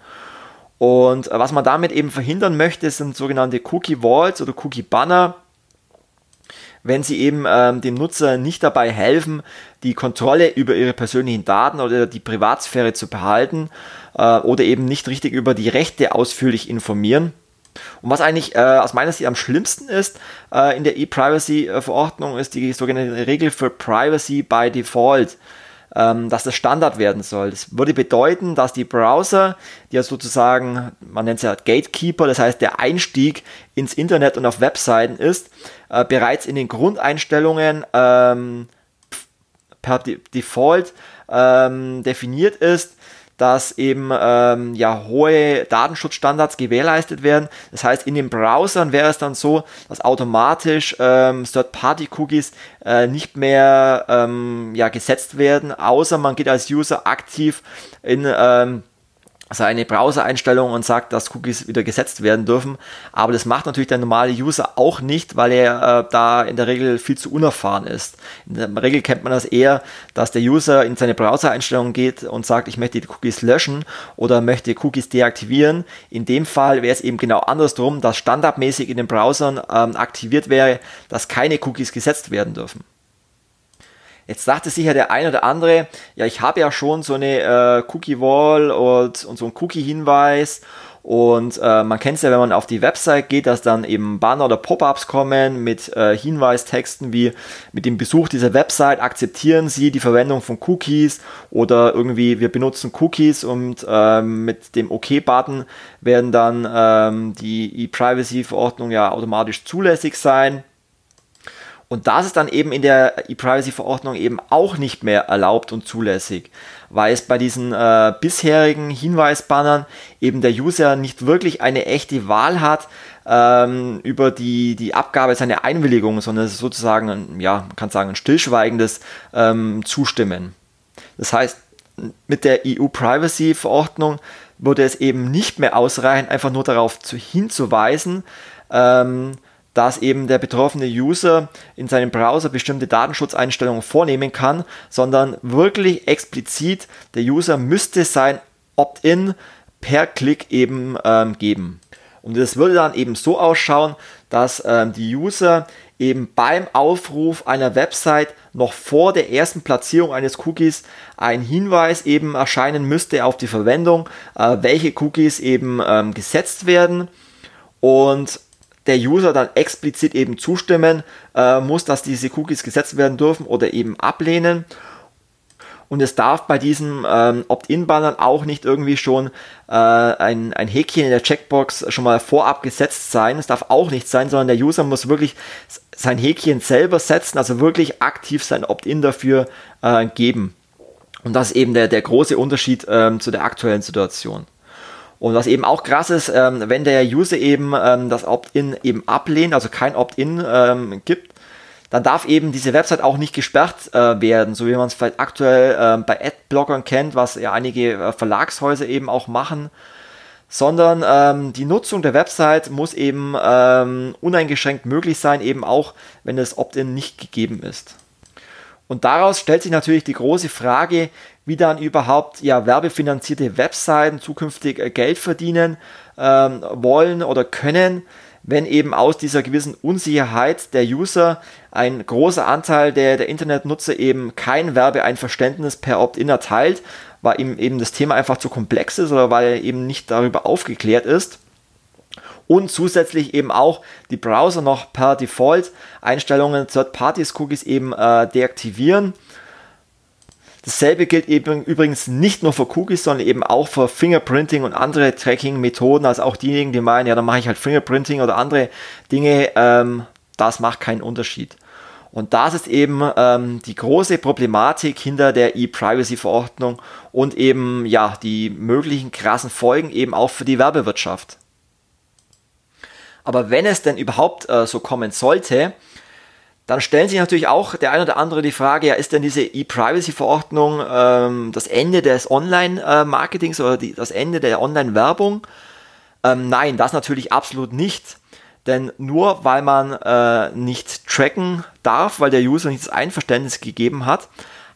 Und was man damit eben verhindern möchte, sind sogenannte Cookie Walls oder Cookie Banner, wenn sie eben ähm, dem Nutzer nicht dabei helfen, die Kontrolle über ihre persönlichen Daten oder die Privatsphäre zu behalten äh, oder eben nicht richtig über die Rechte ausführlich informieren. Und was eigentlich äh, aus meiner Sicht am schlimmsten ist äh, in der E-Privacy-Verordnung, ist die sogenannte Regel für Privacy by Default ähm, dass das Standard werden soll. Das würde bedeuten, dass die Browser, die ja sozusagen, man nennt es ja Gatekeeper, das heißt der Einstieg ins Internet und auf Webseiten ist, äh, bereits in den Grundeinstellungen ähm, per De Default ähm, definiert ist, dass eben ähm, ja hohe Datenschutzstandards gewährleistet werden. Das heißt, in den Browsern wäre es dann so, dass automatisch ähm, Third-Party-Cookies äh, nicht mehr ähm, ja, gesetzt werden, außer man geht als User aktiv in ähm, seine Browser-Einstellungen und sagt, dass Cookies wieder gesetzt werden dürfen. Aber das macht natürlich der normale User auch nicht, weil er äh, da in der Regel viel zu unerfahren ist. In der Regel kennt man das eher, dass der User in seine Browser-Einstellungen geht und sagt, ich möchte die Cookies löschen oder möchte Cookies deaktivieren. In dem Fall wäre es eben genau andersrum, dass standardmäßig in den Browsern ähm, aktiviert wäre, dass keine Cookies gesetzt werden dürfen. Jetzt sagte sicher der ein oder andere, ja, ich habe ja schon so eine äh, Cookie-Wall und, und so einen Cookie-Hinweis und äh, man kennt es ja, wenn man auf die Website geht, dass dann eben Banner oder Pop-ups kommen mit äh, Hinweistexten wie mit dem Besuch dieser Website akzeptieren Sie die Verwendung von Cookies oder irgendwie wir benutzen Cookies und ähm, mit dem OK-Button werden dann ähm, die E-Privacy-Verordnung ja automatisch zulässig sein. Und das ist dann eben in der E-Privacy-Verordnung eben auch nicht mehr erlaubt und zulässig, weil es bei diesen äh, bisherigen Hinweisbannern eben der User nicht wirklich eine echte Wahl hat ähm, über die, die Abgabe seiner Einwilligung, sondern es ist sozusagen, ein, ja, man kann sagen, ein stillschweigendes ähm, Zustimmen. Das heißt, mit der EU-Privacy-Verordnung würde es eben nicht mehr ausreichen, einfach nur darauf zu, hinzuweisen, ähm, dass eben der betroffene User in seinem Browser bestimmte Datenschutzeinstellungen vornehmen kann, sondern wirklich explizit der User müsste sein Opt-in per Klick eben ähm, geben. Und das würde dann eben so ausschauen, dass ähm, die User eben beim Aufruf einer Website noch vor der ersten Platzierung eines Cookies ein Hinweis eben erscheinen müsste auf die Verwendung, äh, welche Cookies eben ähm, gesetzt werden. Und der User dann explizit eben zustimmen äh, muss, dass diese Cookies gesetzt werden dürfen oder eben ablehnen. Und es darf bei diesen ähm, Opt-in-Bannern auch nicht irgendwie schon äh, ein, ein Häkchen in der Checkbox schon mal vorab gesetzt sein. Es darf auch nicht sein, sondern der User muss wirklich sein Häkchen selber setzen, also wirklich aktiv sein Opt-in dafür äh, geben. Und das ist eben der, der große Unterschied ähm, zu der aktuellen Situation. Und was eben auch krass ist, ähm, wenn der User eben ähm, das Opt-in eben ablehnt, also kein Opt-in ähm, gibt, dann darf eben diese Website auch nicht gesperrt äh, werden, so wie man es vielleicht aktuell äh, bei Adblockern kennt, was ja einige äh, Verlagshäuser eben auch machen, sondern ähm, die Nutzung der Website muss eben ähm, uneingeschränkt möglich sein, eben auch wenn das Opt-in nicht gegeben ist. Und daraus stellt sich natürlich die große Frage, wie dann überhaupt ja werbefinanzierte Webseiten zukünftig äh, Geld verdienen ähm, wollen oder können, wenn eben aus dieser gewissen Unsicherheit der User ein großer Anteil der, der Internetnutzer eben kein Werbeeinverständnis per Opt-in erteilt, weil ihm eben das Thema einfach zu komplex ist oder weil er eben nicht darüber aufgeklärt ist und zusätzlich eben auch die Browser noch per Default Einstellungen Third-Parties-Cookies eben äh, deaktivieren. Dasselbe gilt eben übrigens nicht nur für Cookies, sondern eben auch für Fingerprinting und andere Tracking-Methoden. Also auch diejenigen, die meinen, ja, dann mache ich halt Fingerprinting oder andere Dinge, ähm, das macht keinen Unterschied. Und das ist eben ähm, die große Problematik hinter der E-Privacy-Verordnung und eben ja die möglichen krassen Folgen eben auch für die Werbewirtschaft. Aber wenn es denn überhaupt äh, so kommen sollte, dann stellen sich natürlich auch der ein oder andere die Frage, ja, ist denn diese E-Privacy-Verordnung ähm, das Ende des Online-Marketings oder die, das Ende der Online-Werbung? Ähm, nein, das natürlich absolut nicht. Denn nur weil man äh, nicht tracken darf, weil der User nicht das Einverständnis gegeben hat,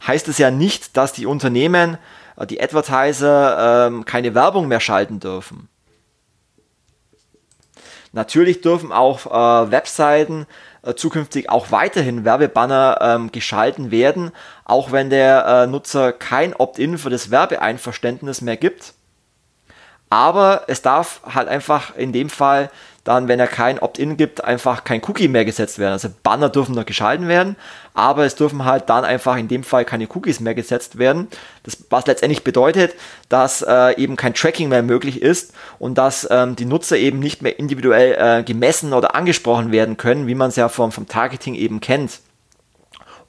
heißt es ja nicht, dass die Unternehmen, äh, die Advertiser, äh, keine Werbung mehr schalten dürfen. Natürlich dürfen auch äh, Webseiten zukünftig auch weiterhin Werbebanner ähm, geschalten werden, auch wenn der äh, Nutzer kein Opt-in für das Werbeeinverständnis mehr gibt. Aber es darf halt einfach in dem Fall dann, wenn er kein Opt-in gibt, einfach kein Cookie mehr gesetzt werden. Also Banner dürfen noch geschalten werden, aber es dürfen halt dann einfach in dem Fall keine Cookies mehr gesetzt werden. Das, was letztendlich bedeutet, dass äh, eben kein Tracking mehr möglich ist und dass ähm, die Nutzer eben nicht mehr individuell äh, gemessen oder angesprochen werden können, wie man es ja vom, vom Targeting eben kennt.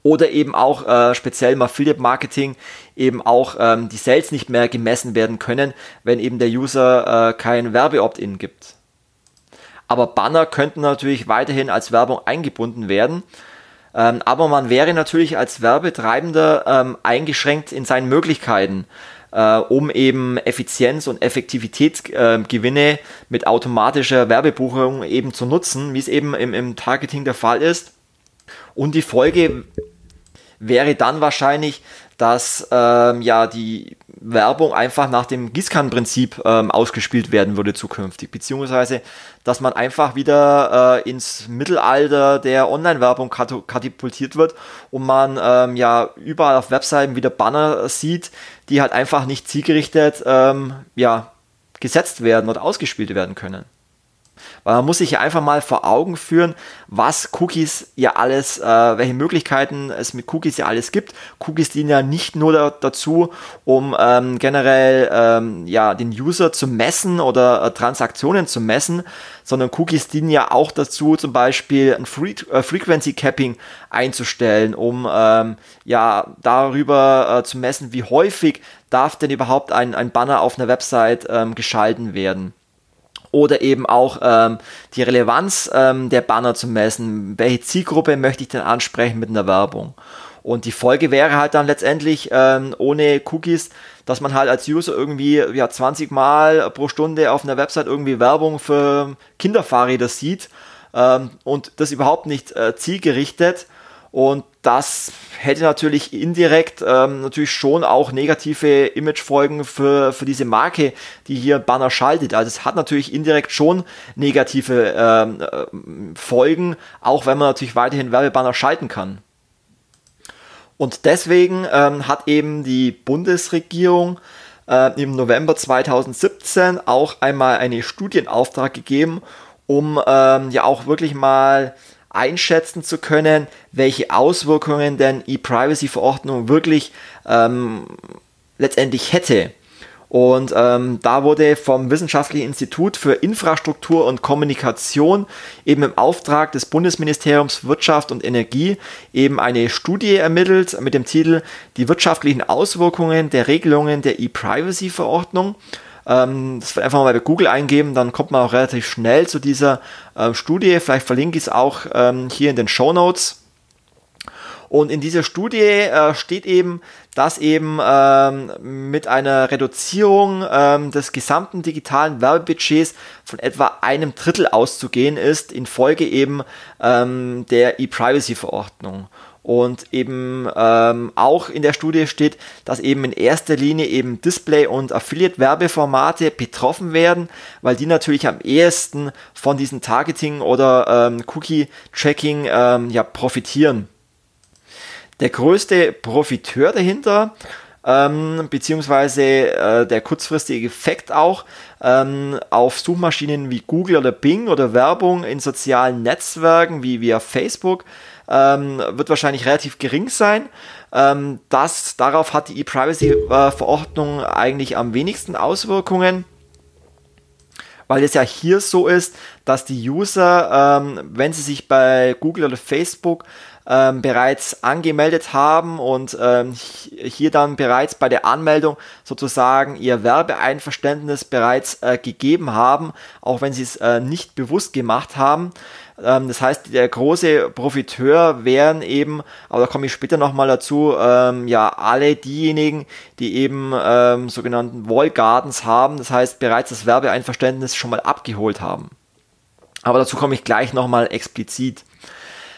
oder eben auch äh, speziell im Affiliate Marketing eben auch ähm, die Sales nicht mehr gemessen werden können, wenn eben der User äh, kein Werbe-Opt-in gibt. Aber Banner könnten natürlich weiterhin als Werbung eingebunden werden. Ähm, aber man wäre natürlich als Werbetreibender ähm, eingeschränkt in seinen Möglichkeiten, äh, um eben Effizienz und Effektivitätsgewinne äh, mit automatischer Werbebuchung eben zu nutzen, wie es eben im, im Targeting der Fall ist. Und die Folge wäre dann wahrscheinlich, dass ähm, ja die Werbung einfach nach dem Gießkannenprinzip ähm, ausgespielt werden würde zukünftig, beziehungsweise dass man einfach wieder äh, ins Mittelalter der Online-Werbung katapultiert wird und man ähm, ja überall auf Webseiten wieder Banner sieht, die halt einfach nicht zielgerichtet ähm, ja gesetzt werden oder ausgespielt werden können. Weil man muss sich ja einfach mal vor Augen führen, was Cookies ja alles, äh, welche Möglichkeiten es mit Cookies ja alles gibt. Cookies dienen ja nicht nur da, dazu, um ähm, generell ähm, ja den User zu messen oder äh, Transaktionen zu messen, sondern Cookies dienen ja auch dazu, zum Beispiel ein Fre äh, Frequency Capping einzustellen, um ähm, ja darüber äh, zu messen, wie häufig darf denn überhaupt ein, ein Banner auf einer Website ähm, geschalten werden oder eben auch ähm, die Relevanz ähm, der Banner zu messen. Welche Zielgruppe möchte ich denn ansprechen mit einer Werbung? Und die Folge wäre halt dann letztendlich ähm, ohne Cookies, dass man halt als User irgendwie ja 20 Mal pro Stunde auf einer Website irgendwie Werbung für Kinderfahrräder sieht ähm, und das überhaupt nicht äh, zielgerichtet und das hätte natürlich indirekt ähm, natürlich schon auch negative Imagefolgen für, für diese Marke, die hier Banner schaltet. Also es hat natürlich indirekt schon negative ähm, äh, Folgen, auch wenn man natürlich weiterhin Werbebanner schalten kann. Und deswegen ähm, hat eben die Bundesregierung äh, im November 2017 auch einmal einen Studienauftrag gegeben, um ähm, ja auch wirklich mal einschätzen zu können, welche Auswirkungen denn E-Privacy-Verordnung wirklich ähm, letztendlich hätte. Und ähm, da wurde vom Wissenschaftlichen Institut für Infrastruktur und Kommunikation eben im Auftrag des Bundesministeriums Wirtschaft und Energie eben eine Studie ermittelt mit dem Titel Die wirtschaftlichen Auswirkungen der Regelungen der E-Privacy-Verordnung. Ähm, das einfach mal bei Google eingeben, dann kommt man auch relativ schnell zu dieser äh, Studie. Vielleicht verlinke ich es auch ähm, hier in den Show Notes. Und in dieser Studie äh, steht eben, dass eben ähm, mit einer Reduzierung ähm, des gesamten digitalen Werbebudgets von etwa einem Drittel auszugehen ist, infolge eben ähm, der E-Privacy-Verordnung. Und eben ähm, auch in der Studie steht, dass eben in erster Linie eben Display- und Affiliate-Werbeformate betroffen werden, weil die natürlich am ehesten von diesem Targeting oder ähm, Cookie-Tracking ähm, ja profitieren. Der größte Profiteur dahinter ähm, beziehungsweise äh, der kurzfristige Effekt auch ähm, auf Suchmaschinen wie Google oder Bing oder Werbung in sozialen Netzwerken wie via Facebook ähm, wird wahrscheinlich relativ gering sein. Ähm, das, darauf hat die E-Privacy-Verordnung eigentlich am wenigsten Auswirkungen weil es ja hier so ist, dass die User, ähm, wenn sie sich bei Google oder Facebook ähm, bereits angemeldet haben und ähm, hier dann bereits bei der Anmeldung sozusagen ihr Werbeeinverständnis bereits äh, gegeben haben, auch wenn sie es äh, nicht bewusst gemacht haben, ähm, das heißt, der große Profiteur wären eben, aber da komme ich später nochmal dazu, ähm, ja, alle diejenigen, die eben ähm, sogenannten Wall Gardens haben, das heißt bereits das Werbeeinverständnis schon mal abgeholt haben. Aber dazu komme ich gleich nochmal explizit.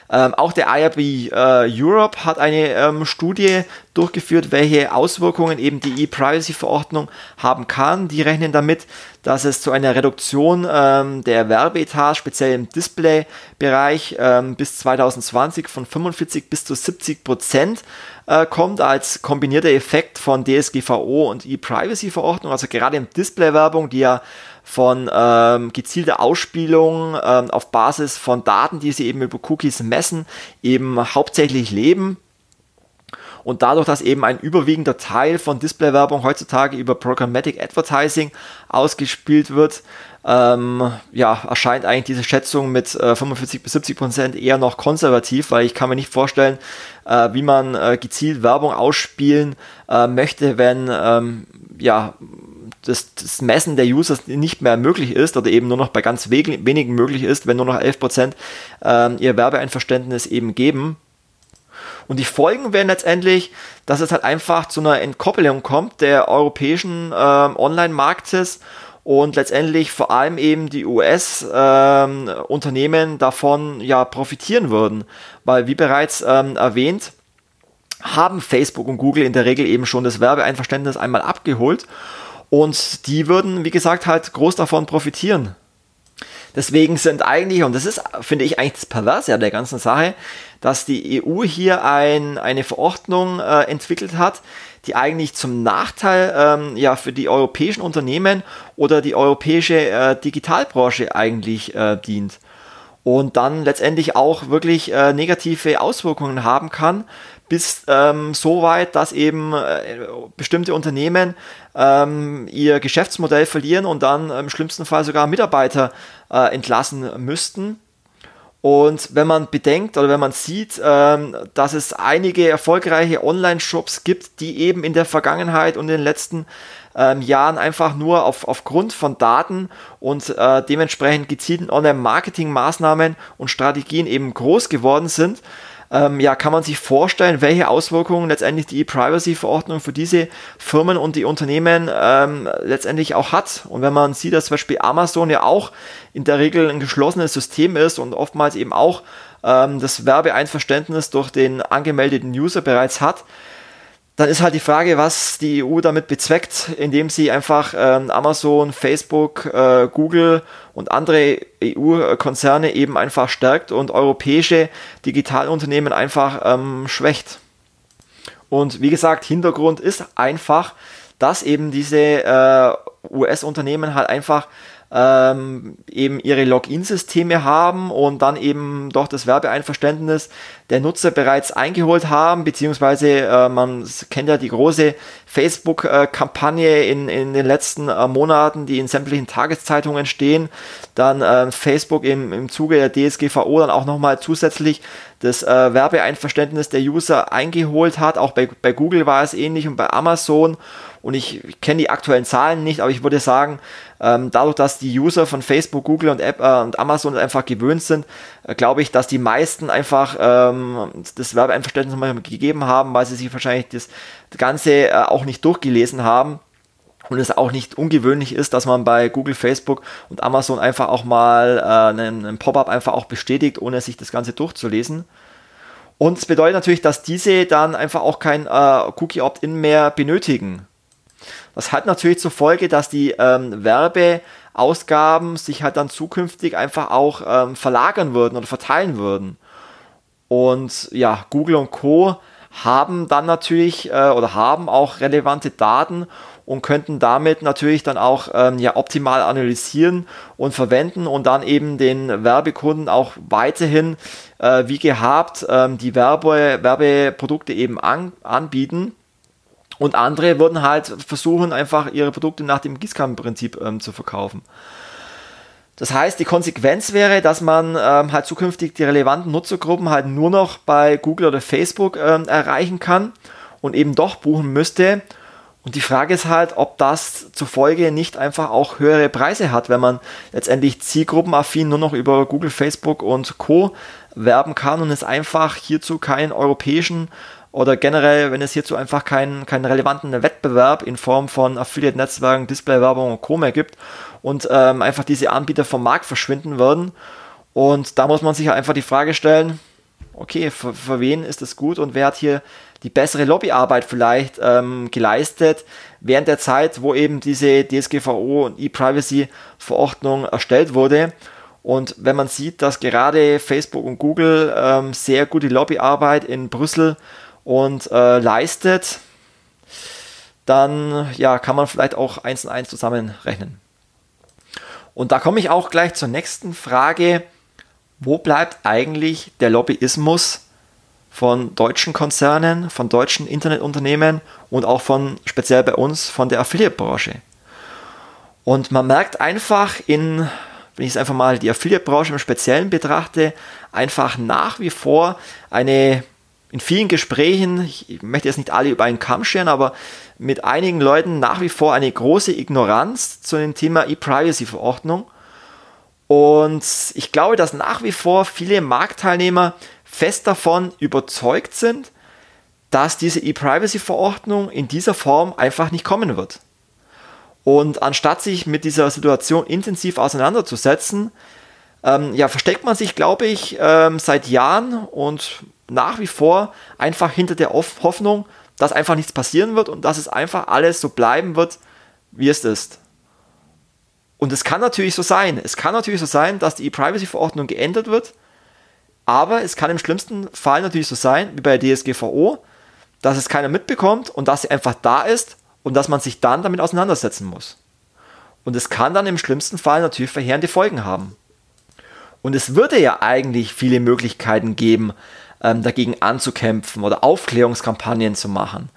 Ähm, auch der IRB äh, Europe hat eine ähm, Studie durchgeführt, welche Auswirkungen eben die E-Privacy-Verordnung haben kann. Die rechnen damit, dass es zu einer Reduktion ähm, der Werbeetats, speziell im Display-Bereich, ähm, bis 2020 von 45 bis zu 70 Prozent äh, kommt als kombinierter Effekt von DSGVO und E-Privacy-Verordnung. Also gerade im Display-Werbung, die ja von ähm, gezielter Ausspielung ähm, auf Basis von Daten, die sie eben über Cookies messen, eben hauptsächlich leben. Und dadurch, dass eben ein überwiegender Teil von Displaywerbung heutzutage über Programmatic Advertising ausgespielt wird, ähm, ja, erscheint eigentlich diese Schätzung mit äh, 45 bis 70 Prozent eher noch konservativ, weil ich kann mir nicht vorstellen, äh, wie man äh, gezielt Werbung ausspielen äh, möchte, wenn ähm, ja das, das, Messen der Users nicht mehr möglich ist oder eben nur noch bei ganz wenigen möglich ist, wenn nur noch 11 Prozent äh, ihr Werbeeinverständnis eben geben. Und die Folgen wären letztendlich, dass es halt einfach zu einer Entkoppelung kommt der europäischen äh, Online-Marktes und letztendlich vor allem eben die US-Unternehmen ähm, davon ja profitieren würden, weil wie bereits ähm, erwähnt, haben Facebook und Google in der Regel eben schon das Werbeeinverständnis einmal abgeholt und die würden, wie gesagt, halt groß davon profitieren. Deswegen sind eigentlich, und das ist, finde ich, eigentlich das Perverse an der ganzen Sache, dass die EU hier ein, eine Verordnung äh, entwickelt hat, die eigentlich zum Nachteil ähm, ja für die europäischen Unternehmen oder die europäische äh, Digitalbranche eigentlich äh, dient und dann letztendlich auch wirklich äh, negative Auswirkungen haben kann, bis ähm, so weit, dass eben äh, bestimmte Unternehmen ähm, ihr Geschäftsmodell verlieren und dann im schlimmsten Fall sogar Mitarbeiter äh, entlassen müssten. Und wenn man bedenkt oder wenn man sieht, ähm, dass es einige erfolgreiche Online-Shops gibt, die eben in der Vergangenheit und in den letzten ähm, Jahren einfach nur auf, aufgrund von Daten und äh, dementsprechend gezielten Online-Marketing-Maßnahmen und Strategien eben groß geworden sind, ähm, ja, kann man sich vorstellen, welche Auswirkungen letztendlich die E-Privacy-Verordnung für diese Firmen und die Unternehmen ähm, letztendlich auch hat. Und wenn man sieht, dass zum Beispiel Amazon ja auch in der Regel ein geschlossenes System ist und oftmals eben auch ähm, das Werbeeinverständnis durch den angemeldeten User bereits hat, dann ist halt die Frage, was die EU damit bezweckt, indem sie einfach ähm, Amazon, Facebook, äh, Google und andere EU-Konzerne eben einfach stärkt und europäische Digitalunternehmen einfach ähm, schwächt. Und wie gesagt, Hintergrund ist einfach, dass eben diese äh, US-Unternehmen halt einfach ähm, eben ihre Login-Systeme haben und dann eben doch das Werbeeinverständnis der Nutzer bereits eingeholt haben, beziehungsweise äh, man kennt ja die große Facebook-Kampagne in, in den letzten äh, Monaten, die in sämtlichen Tageszeitungen stehen, dann äh, Facebook im, im Zuge der DSGVO dann auch nochmal zusätzlich das äh, Werbeeinverständnis der User eingeholt hat. Auch bei, bei Google war es ähnlich und bei Amazon. Und ich, ich kenne die aktuellen Zahlen nicht, aber ich würde sagen, ähm, dadurch, dass die User von Facebook, Google und, App, äh, und Amazon einfach gewöhnt sind, äh, glaube ich, dass die meisten einfach ähm, das Werbeeinverständnis mal gegeben haben, weil sie sich wahrscheinlich das Ganze äh, auch nicht durchgelesen haben und es auch nicht ungewöhnlich ist, dass man bei Google, Facebook und Amazon einfach auch mal äh, einen, einen Pop-up einfach auch bestätigt, ohne sich das Ganze durchzulesen. Und es bedeutet natürlich, dass diese dann einfach auch kein äh, Cookie Opt-in mehr benötigen. Das hat natürlich zur Folge, dass die ähm, Werbeausgaben sich halt dann zukünftig einfach auch ähm, verlagern würden oder verteilen würden. Und ja, Google und Co. haben dann natürlich äh, oder haben auch relevante Daten und könnten damit natürlich dann auch ähm, ja, optimal analysieren und verwenden und dann eben den Werbekunden auch weiterhin äh, wie gehabt ähm, die Werbe, Werbeprodukte eben an, anbieten. Und andere würden halt versuchen, einfach ihre Produkte nach dem Gießkannenprinzip ähm, zu verkaufen. Das heißt, die Konsequenz wäre, dass man ähm, halt zukünftig die relevanten Nutzergruppen halt nur noch bei Google oder Facebook ähm, erreichen kann und eben doch buchen müsste. Und die Frage ist halt, ob das zur Folge nicht einfach auch höhere Preise hat, wenn man letztendlich zielgruppenaffin nur noch über Google, Facebook und Co. werben kann und es einfach hierzu keinen europäischen oder generell, wenn es hierzu einfach keinen, keinen relevanten Wettbewerb in Form von Affiliate-Netzwerken, Display-Werbung und Co. mehr gibt und ähm, einfach diese Anbieter vom Markt verschwinden würden. Und da muss man sich einfach die Frage stellen, okay, für, für wen ist das gut und wer hat hier die bessere Lobbyarbeit vielleicht ähm, geleistet während der Zeit, wo eben diese DSGVO und E-Privacy-Verordnung erstellt wurde. Und wenn man sieht, dass gerade Facebook und Google ähm, sehr gute Lobbyarbeit in Brüssel und äh, leistet, dann ja, kann man vielleicht auch eins und eins zusammenrechnen. Und da komme ich auch gleich zur nächsten Frage. Wo bleibt eigentlich der Lobbyismus von deutschen Konzernen, von deutschen Internetunternehmen und auch von speziell bei uns von der Affiliate-Branche. Und man merkt einfach in, wenn ich es einfach mal die Affiliate-Branche im Speziellen betrachte, einfach nach wie vor eine in vielen Gesprächen, ich möchte jetzt nicht alle über einen Kamm scheren, aber mit einigen Leuten nach wie vor eine große Ignoranz zu dem Thema E-Privacy-Verordnung. Und ich glaube, dass nach wie vor viele Marktteilnehmer fest davon überzeugt sind, dass diese E-Privacy-Verordnung in dieser Form einfach nicht kommen wird. Und anstatt sich mit dieser Situation intensiv auseinanderzusetzen, ähm, ja, versteckt man sich, glaube ich, ähm, seit Jahren und nach wie vor einfach hinter der Hoffnung, dass einfach nichts passieren wird und dass es einfach alles so bleiben wird, wie es ist. Und es kann natürlich so sein. Es kann natürlich so sein, dass die E-Privacy-Verordnung geändert wird, aber es kann im schlimmsten Fall natürlich so sein, wie bei der DSGVO, dass es keiner mitbekommt und dass sie einfach da ist und dass man sich dann damit auseinandersetzen muss. Und es kann dann im schlimmsten Fall natürlich verheerende Folgen haben. Und es würde ja eigentlich viele Möglichkeiten geben, ähm, dagegen anzukämpfen oder Aufklärungskampagnen zu machen.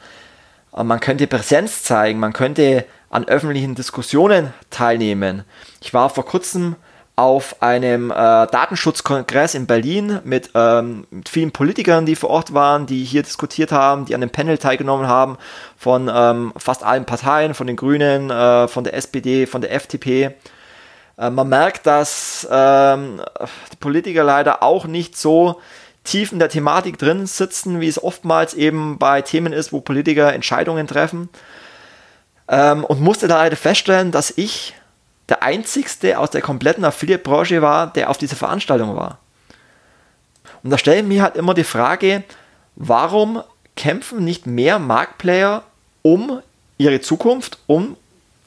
Äh, man könnte Präsenz zeigen, man könnte an öffentlichen Diskussionen teilnehmen. Ich war vor kurzem auf einem äh, Datenschutzkongress in Berlin mit, ähm, mit, vielen Politikern, die vor Ort waren, die hier diskutiert haben, die an dem Panel teilgenommen haben, von ähm, fast allen Parteien, von den Grünen, äh, von der SPD, von der FDP. Äh, man merkt, dass ähm, die Politiker leider auch nicht so tief in der Thematik drin sitzen, wie es oftmals eben bei Themen ist, wo Politiker Entscheidungen treffen. Ähm, und musste da leider feststellen, dass ich der einzigste aus der kompletten Affiliate-Branche war, der auf dieser Veranstaltung war. Und da stelle ich mir halt immer die Frage, warum kämpfen nicht mehr Marktplayer um ihre Zukunft, um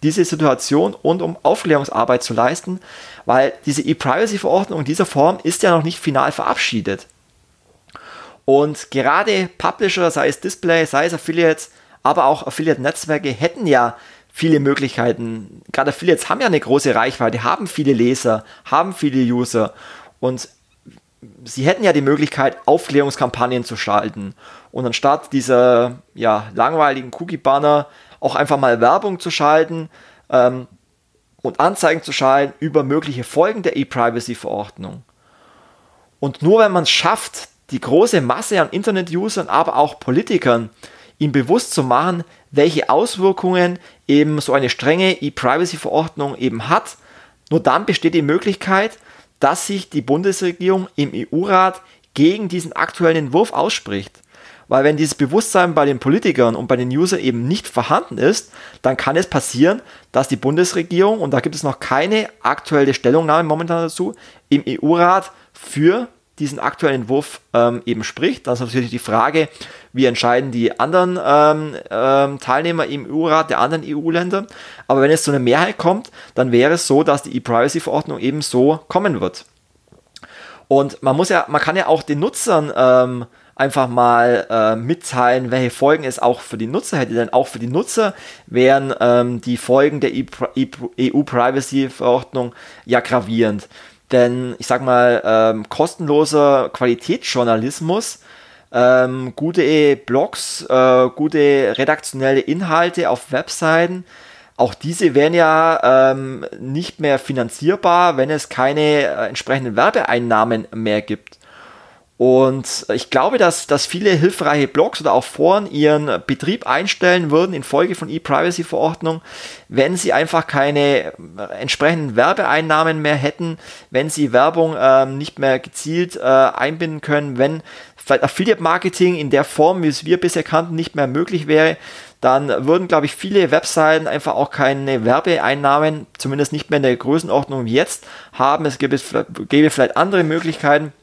diese Situation und um Aufklärungsarbeit zu leisten, weil diese E-Privacy-Verordnung in dieser Form ist ja noch nicht final verabschiedet. Und gerade Publisher, sei es Display, sei es Affiliates, aber auch Affiliate-Netzwerke hätten ja viele Möglichkeiten. Gerade Affiliates haben ja eine große Reichweite, haben viele Leser, haben viele User und sie hätten ja die Möglichkeit, Aufklärungskampagnen zu schalten und anstatt dieser ja, langweiligen Cookie-Banner auch einfach mal Werbung zu schalten ähm, und Anzeigen zu schalten über mögliche Folgen der E-Privacy-Verordnung. Und nur wenn man es schafft, die große Masse an Internet-Usern, aber auch Politikern ihm bewusst zu machen, welche Auswirkungen eben so eine strenge E-Privacy-Verordnung eben hat. Nur dann besteht die Möglichkeit, dass sich die Bundesregierung im EU-Rat gegen diesen aktuellen Entwurf ausspricht. Weil wenn dieses Bewusstsein bei den Politikern und bei den Usern eben nicht vorhanden ist, dann kann es passieren, dass die Bundesregierung, und da gibt es noch keine aktuelle Stellungnahme momentan dazu, im EU-Rat für diesen aktuellen Entwurf ähm, eben spricht. Das ist natürlich die Frage, wie entscheiden die anderen ähm, ähm, Teilnehmer im EU-Rat der anderen EU-Länder. Aber wenn es zu einer Mehrheit kommt, dann wäre es so, dass die E-Privacy-Verordnung eben so kommen wird. Und man muss ja, man kann ja auch den Nutzern ähm, einfach mal äh, mitteilen, welche Folgen es auch für die Nutzer hätte. Denn auch für die Nutzer wären ähm, die Folgen der EU-Privacy-Verordnung ja gravierend. Denn ich sag mal, ähm, kostenloser Qualitätsjournalismus, ähm, gute Blogs, äh, gute redaktionelle Inhalte auf Webseiten, auch diese wären ja ähm, nicht mehr finanzierbar, wenn es keine äh, entsprechenden Werbeeinnahmen mehr gibt. Und ich glaube, dass, dass viele hilfreiche Blogs oder auch Foren ihren Betrieb einstellen würden infolge von E-Privacy-Verordnung, wenn sie einfach keine äh, entsprechenden Werbeeinnahmen mehr hätten, wenn sie Werbung ähm, nicht mehr gezielt äh, einbinden können, wenn vielleicht Affiliate-Marketing in der Form, wie es wir bisher kannten, nicht mehr möglich wäre, dann würden, glaube ich, viele Webseiten einfach auch keine Werbeeinnahmen, zumindest nicht mehr in der Größenordnung wie jetzt haben. Es gäbe, gäbe vielleicht andere Möglichkeiten.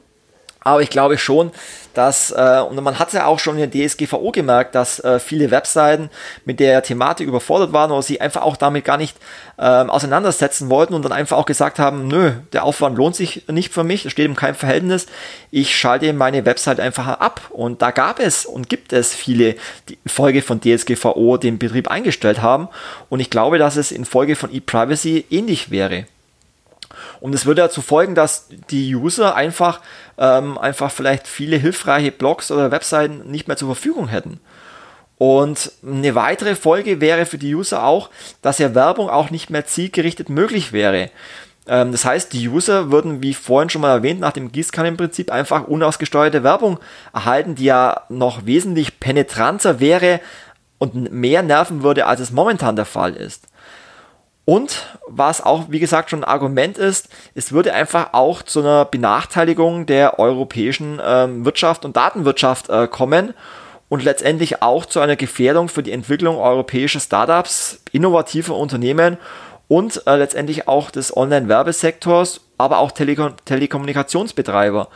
Aber ich glaube schon, dass, äh, und man hat ja auch schon in der DSGVO gemerkt, dass äh, viele Webseiten mit der Thematik überfordert waren oder sie einfach auch damit gar nicht ähm, auseinandersetzen wollten und dann einfach auch gesagt haben, nö, der Aufwand lohnt sich nicht für mich, es steht in keinem Verhältnis, ich schalte meine Website einfach ab. Und da gab es und gibt es viele, die infolge von DSGVO den Betrieb eingestellt haben. Und ich glaube, dass es infolge von ePrivacy ähnlich wäre. Und es würde dazu folgen, dass die User einfach ähm, einfach vielleicht viele hilfreiche Blogs oder Webseiten nicht mehr zur Verfügung hätten. Und eine weitere Folge wäre für die User auch, dass ja Werbung auch nicht mehr zielgerichtet möglich wäre. Ähm, das heißt, die User würden, wie vorhin schon mal erwähnt, nach dem Gießkannenprinzip einfach unausgesteuerte Werbung erhalten, die ja noch wesentlich penetranter wäre und mehr nerven würde, als es momentan der Fall ist. Und was auch, wie gesagt, schon ein Argument ist, es würde einfach auch zu einer Benachteiligung der europäischen ähm, Wirtschaft und Datenwirtschaft äh, kommen und letztendlich auch zu einer Gefährdung für die Entwicklung europäischer Startups, innovativer Unternehmen und äh, letztendlich auch des Online-Werbesektors, aber auch Telekom Telekommunikationsbetreiber.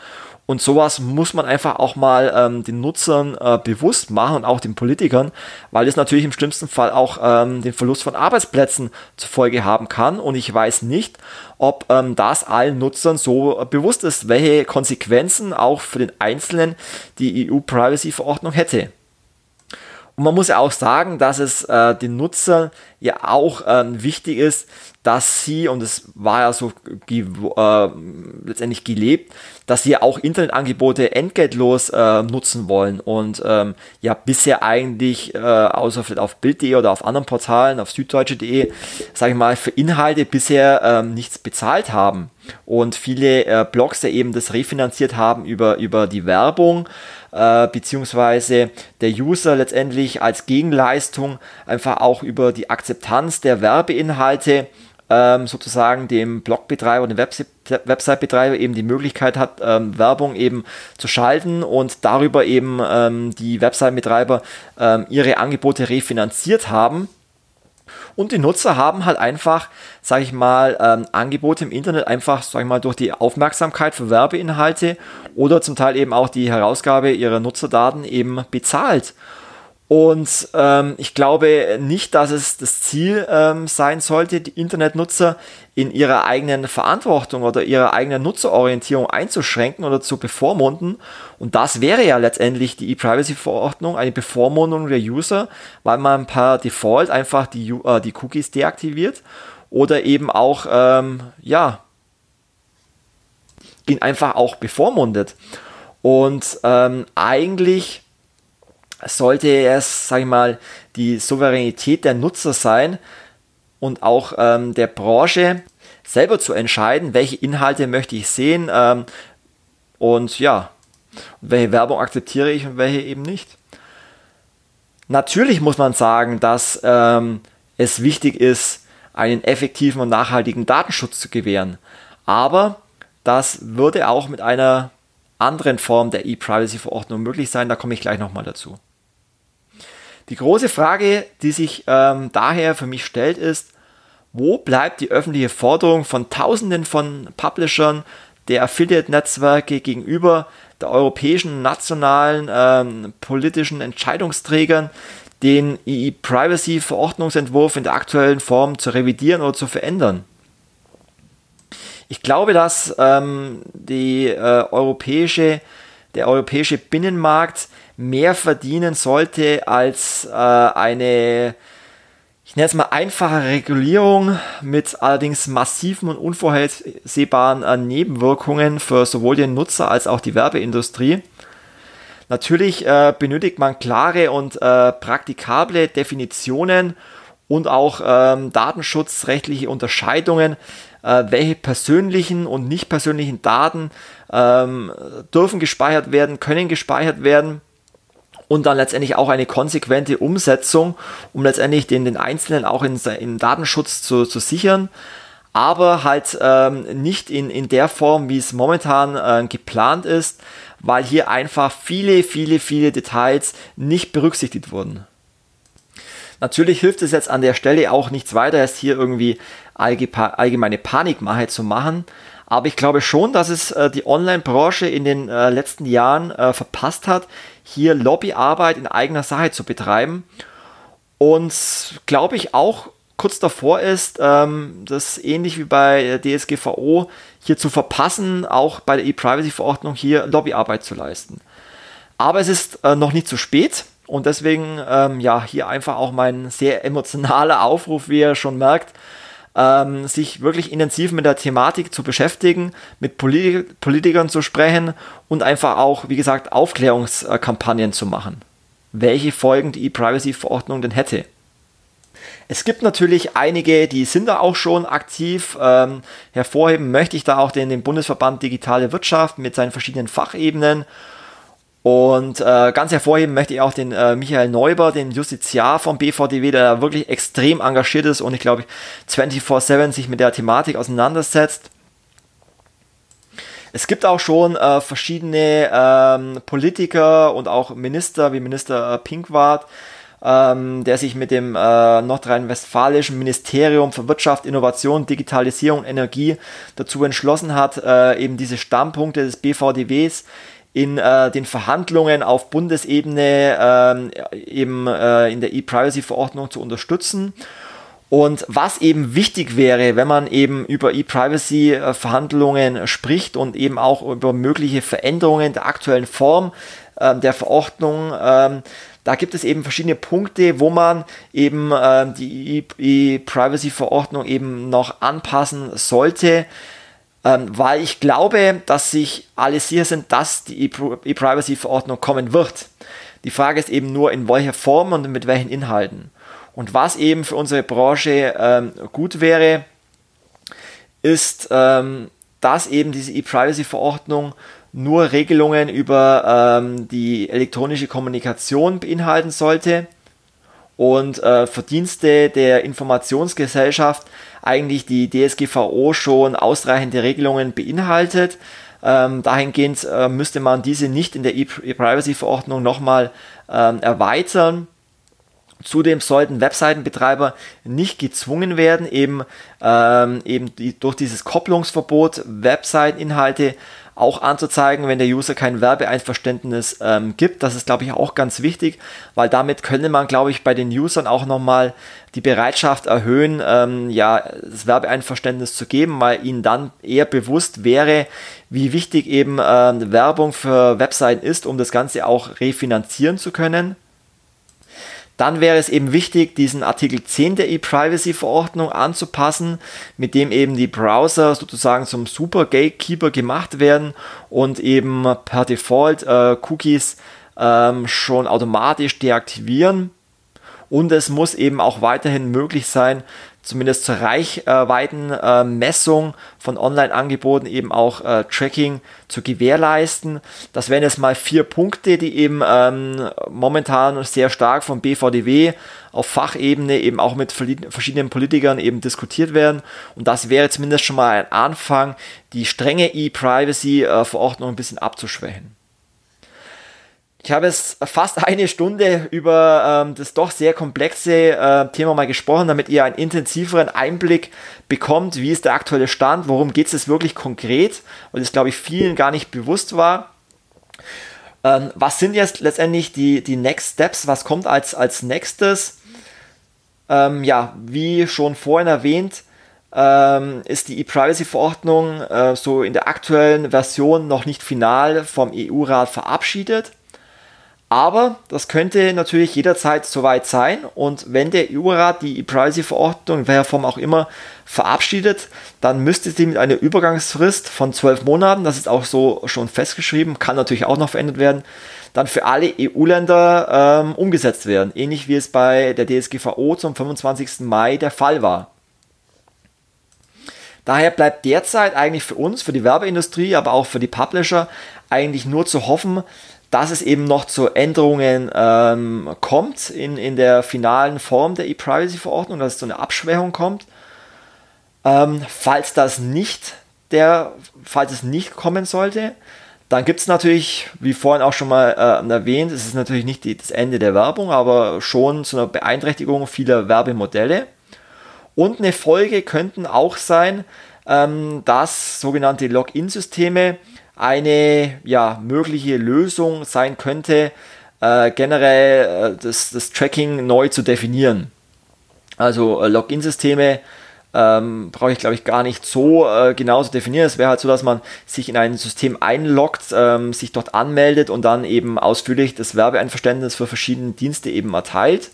Und sowas muss man einfach auch mal ähm, den Nutzern äh, bewusst machen und auch den Politikern, weil es natürlich im schlimmsten Fall auch ähm, den Verlust von Arbeitsplätzen zur Folge haben kann. Und ich weiß nicht, ob ähm, das allen Nutzern so äh, bewusst ist, welche Konsequenzen auch für den Einzelnen die EU-Privacy-Verordnung hätte. Und man muss ja auch sagen, dass es äh, den Nutzern ja auch ähm, wichtig ist, dass sie, und es war ja so äh, letztendlich gelebt, dass sie auch Internetangebote entgeltlos äh, nutzen wollen und ähm, ja bisher eigentlich, äh, außer vielleicht auf Bild.de oder auf anderen Portalen, auf süddeutsche.de, sage ich mal, für Inhalte bisher ähm, nichts bezahlt haben. Und viele äh, Blogs ja eben das refinanziert haben über, über die Werbung äh, beziehungsweise der User letztendlich als Gegenleistung einfach auch über die Akzeptanz der Werbeinhalte ähm, sozusagen dem Blogbetreiber, dem Website-Betreiber eben die Möglichkeit hat, ähm, Werbung eben zu schalten und darüber eben ähm, die Website-Betreiber ähm, ihre Angebote refinanziert haben. Und die Nutzer haben halt einfach, sage ich mal, ähm, Angebote im Internet einfach, sage ich mal, durch die Aufmerksamkeit für Werbeinhalte oder zum Teil eben auch die Herausgabe ihrer Nutzerdaten eben bezahlt. Und ähm, ich glaube nicht, dass es das Ziel ähm, sein sollte, die Internetnutzer in ihrer eigenen Verantwortung oder ihrer eigenen Nutzerorientierung einzuschränken oder zu bevormunden. Und das wäre ja letztendlich die E-Privacy-Verordnung, eine Bevormundung der User, weil man per Default einfach die, äh, die Cookies deaktiviert oder eben auch, ähm, ja, ihn einfach auch bevormundet. Und ähm, eigentlich sollte es, sag ich mal, die Souveränität der Nutzer sein und auch ähm, der Branche selber zu entscheiden, welche Inhalte möchte ich sehen ähm, und ja, welche Werbung akzeptiere ich und welche eben nicht. Natürlich muss man sagen, dass ähm, es wichtig ist, einen effektiven und nachhaltigen Datenschutz zu gewähren. Aber das würde auch mit einer anderen Form der E-Privacy-Verordnung möglich sein. Da komme ich gleich nochmal dazu. Die große Frage, die sich ähm, daher für mich stellt, ist, wo bleibt die öffentliche Forderung von Tausenden von Publishern der Affiliate-Netzwerke gegenüber der europäischen nationalen ähm, politischen Entscheidungsträgern, den E-Privacy-Verordnungsentwurf in der aktuellen Form zu revidieren oder zu verändern? Ich glaube, dass ähm, die, äh, europäische, der europäische Binnenmarkt mehr verdienen sollte als äh, eine, ich nenne es mal einfache Regulierung mit allerdings massiven und unvorhersehbaren äh, Nebenwirkungen für sowohl den Nutzer als auch die Werbeindustrie. Natürlich äh, benötigt man klare und äh, praktikable Definitionen und auch ähm, datenschutzrechtliche Unterscheidungen, äh, welche persönlichen und nicht persönlichen Daten ähm, dürfen gespeichert werden, können gespeichert werden und dann letztendlich auch eine konsequente Umsetzung, um letztendlich den, den Einzelnen auch in, in Datenschutz zu, zu sichern, aber halt ähm, nicht in, in der Form, wie es momentan äh, geplant ist, weil hier einfach viele, viele, viele Details nicht berücksichtigt wurden. Natürlich hilft es jetzt an der Stelle auch nichts weiter, als hier irgendwie allgemeine Panikmache zu machen. Aber ich glaube schon, dass es äh, die Online-Branche in den äh, letzten Jahren äh, verpasst hat, hier Lobbyarbeit in eigener Sache zu betreiben. Und glaube ich auch kurz davor ist, ähm, das ähnlich wie bei DSGVO hier zu verpassen, auch bei der E-Privacy-Verordnung hier Lobbyarbeit zu leisten. Aber es ist äh, noch nicht zu spät und deswegen ähm, ja hier einfach auch mein sehr emotionaler Aufruf, wie ihr schon merkt. Ähm, sich wirklich intensiv mit der Thematik zu beschäftigen, mit Polit Politikern zu sprechen und einfach auch, wie gesagt, Aufklärungskampagnen zu machen. Welche Folgen die E-Privacy-Verordnung denn hätte. Es gibt natürlich einige, die sind da auch schon aktiv. Ähm, hervorheben möchte ich da auch den, den Bundesverband Digitale Wirtschaft mit seinen verschiedenen Fachebenen und äh, ganz hervorheben möchte ich auch den äh, Michael Neuber, den Justiziar vom BVDW, der wirklich extrem engagiert ist und ich glaube 24-7 sich mit der Thematik auseinandersetzt. Es gibt auch schon äh, verschiedene ähm, Politiker und auch Minister, wie Minister äh, Pinkwart, ähm, der sich mit dem äh, nordrhein-westfälischen Ministerium für Wirtschaft, Innovation, Digitalisierung und Energie dazu entschlossen hat, äh, eben diese Standpunkte des BVDWs in äh, den Verhandlungen auf Bundesebene äh, eben äh, in der E-Privacy-Verordnung zu unterstützen. Und was eben wichtig wäre, wenn man eben über E-Privacy-Verhandlungen spricht und eben auch über mögliche Veränderungen der aktuellen Form äh, der Verordnung, äh, da gibt es eben verschiedene Punkte, wo man eben äh, die E-Privacy-Verordnung eben noch anpassen sollte ähm, weil ich glaube, dass sich alle sicher sind, dass die E-Privacy-Verordnung kommen wird. Die Frage ist eben nur, in welcher Form und mit welchen Inhalten. Und was eben für unsere Branche ähm, gut wäre, ist, ähm, dass eben diese E-Privacy-Verordnung nur Regelungen über ähm, die elektronische Kommunikation beinhalten sollte und äh, Verdienste der Informationsgesellschaft eigentlich die DSGVO schon ausreichende Regelungen beinhaltet. Ähm, dahingehend äh, müsste man diese nicht in der E-Privacy-Verordnung nochmal ähm, erweitern. Zudem sollten Webseitenbetreiber nicht gezwungen werden, eben, ähm, eben die, durch dieses Kopplungsverbot Webseiteninhalte auch anzuzeigen, wenn der User kein Werbeeinverständnis ähm, gibt. Das ist, glaube ich, auch ganz wichtig, weil damit könnte man, glaube ich, bei den Usern auch nochmal die Bereitschaft erhöhen, ähm, ja, das Werbeeinverständnis zu geben, weil ihnen dann eher bewusst wäre, wie wichtig eben ähm, Werbung für Webseiten ist, um das Ganze auch refinanzieren zu können. Dann wäre es eben wichtig, diesen Artikel 10 der E-Privacy-Verordnung anzupassen, mit dem eben die Browser sozusagen zum Super Gatekeeper gemacht werden und eben per Default äh, Cookies ähm, schon automatisch deaktivieren. Und es muss eben auch weiterhin möglich sein, zumindest zur Reichweitenmessung äh, von Online-Angeboten eben auch äh, Tracking zu gewährleisten. Das wären jetzt mal vier Punkte, die eben ähm, momentan sehr stark vom BVDW auf Fachebene eben auch mit verschiedenen Politikern eben diskutiert werden. Und das wäre zumindest schon mal ein Anfang, die strenge E-Privacy-Verordnung ein bisschen abzuschwächen. Ich habe jetzt fast eine Stunde über ähm, das doch sehr komplexe äh, Thema mal gesprochen, damit ihr einen intensiveren Einblick bekommt, wie ist der aktuelle Stand, worum geht es wirklich konkret, weil das, glaube ich, vielen gar nicht bewusst war. Ähm, was sind jetzt letztendlich die, die Next Steps? Was kommt als, als nächstes? Ähm, ja, wie schon vorhin erwähnt, ähm, ist die E-Privacy-Verordnung äh, so in der aktuellen Version noch nicht final vom EU-Rat verabschiedet. Aber das könnte natürlich jederzeit soweit sein. Und wenn der EU-Rat die E-Privacy-Verordnung, in welcher Form auch immer, verabschiedet, dann müsste sie mit einer Übergangsfrist von zwölf Monaten, das ist auch so schon festgeschrieben, kann natürlich auch noch verändert werden, dann für alle EU-Länder ähm, umgesetzt werden. Ähnlich wie es bei der DSGVO zum 25. Mai der Fall war. Daher bleibt derzeit eigentlich für uns, für die Werbeindustrie, aber auch für die Publisher eigentlich nur zu hoffen, dass es eben noch zu Änderungen ähm, kommt in, in der finalen Form der E-Privacy-Verordnung, dass es zu einer Abschwächung kommt. Ähm, falls das nicht der, falls es nicht kommen sollte, dann gibt es natürlich, wie vorhin auch schon mal äh, erwähnt, es ist natürlich nicht die, das Ende der Werbung, aber schon zu einer Beeinträchtigung vieler Werbemodelle. Und eine Folge könnten auch sein, ähm, dass sogenannte Login-Systeme eine ja, mögliche Lösung sein könnte, äh, generell äh, das, das, Tracking neu zu definieren. Also äh, Login-Systeme ähm, brauche ich glaube ich gar nicht so äh, genau zu definieren. Es wäre halt so, dass man sich in ein System einloggt, ähm, sich dort anmeldet und dann eben ausführlich das Werbeeinverständnis für verschiedene Dienste eben erteilt.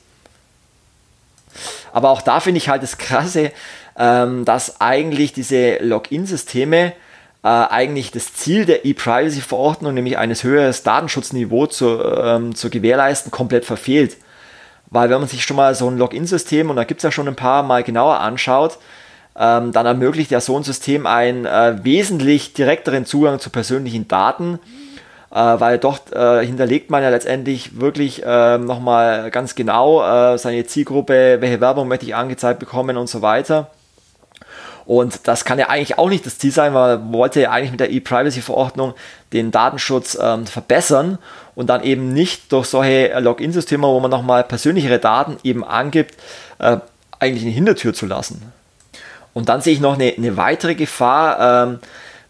Aber auch da finde ich halt das Krasse, ähm, dass eigentlich diese Login-Systeme äh, eigentlich das Ziel der E-Privacy-Verordnung, nämlich eines höheren Datenschutzniveaus zu, ähm, zu gewährleisten, komplett verfehlt. Weil wenn man sich schon mal so ein Login-System, und da gibt es ja schon ein paar mal genauer anschaut, ähm, dann ermöglicht ja so ein System einen äh, wesentlich direkteren Zugang zu persönlichen Daten, äh, weil dort äh, hinterlegt man ja letztendlich wirklich äh, nochmal ganz genau äh, seine Zielgruppe, welche Werbung möchte ich angezeigt bekommen und so weiter. Und das kann ja eigentlich auch nicht das Ziel sein, weil man wollte ja eigentlich mit der E-Privacy-Verordnung den Datenschutz ähm, verbessern und dann eben nicht durch solche Login-Systeme, wo man nochmal persönlichere Daten eben angibt, äh, eigentlich eine Hintertür zu lassen. Und dann sehe ich noch eine, eine weitere Gefahr ähm,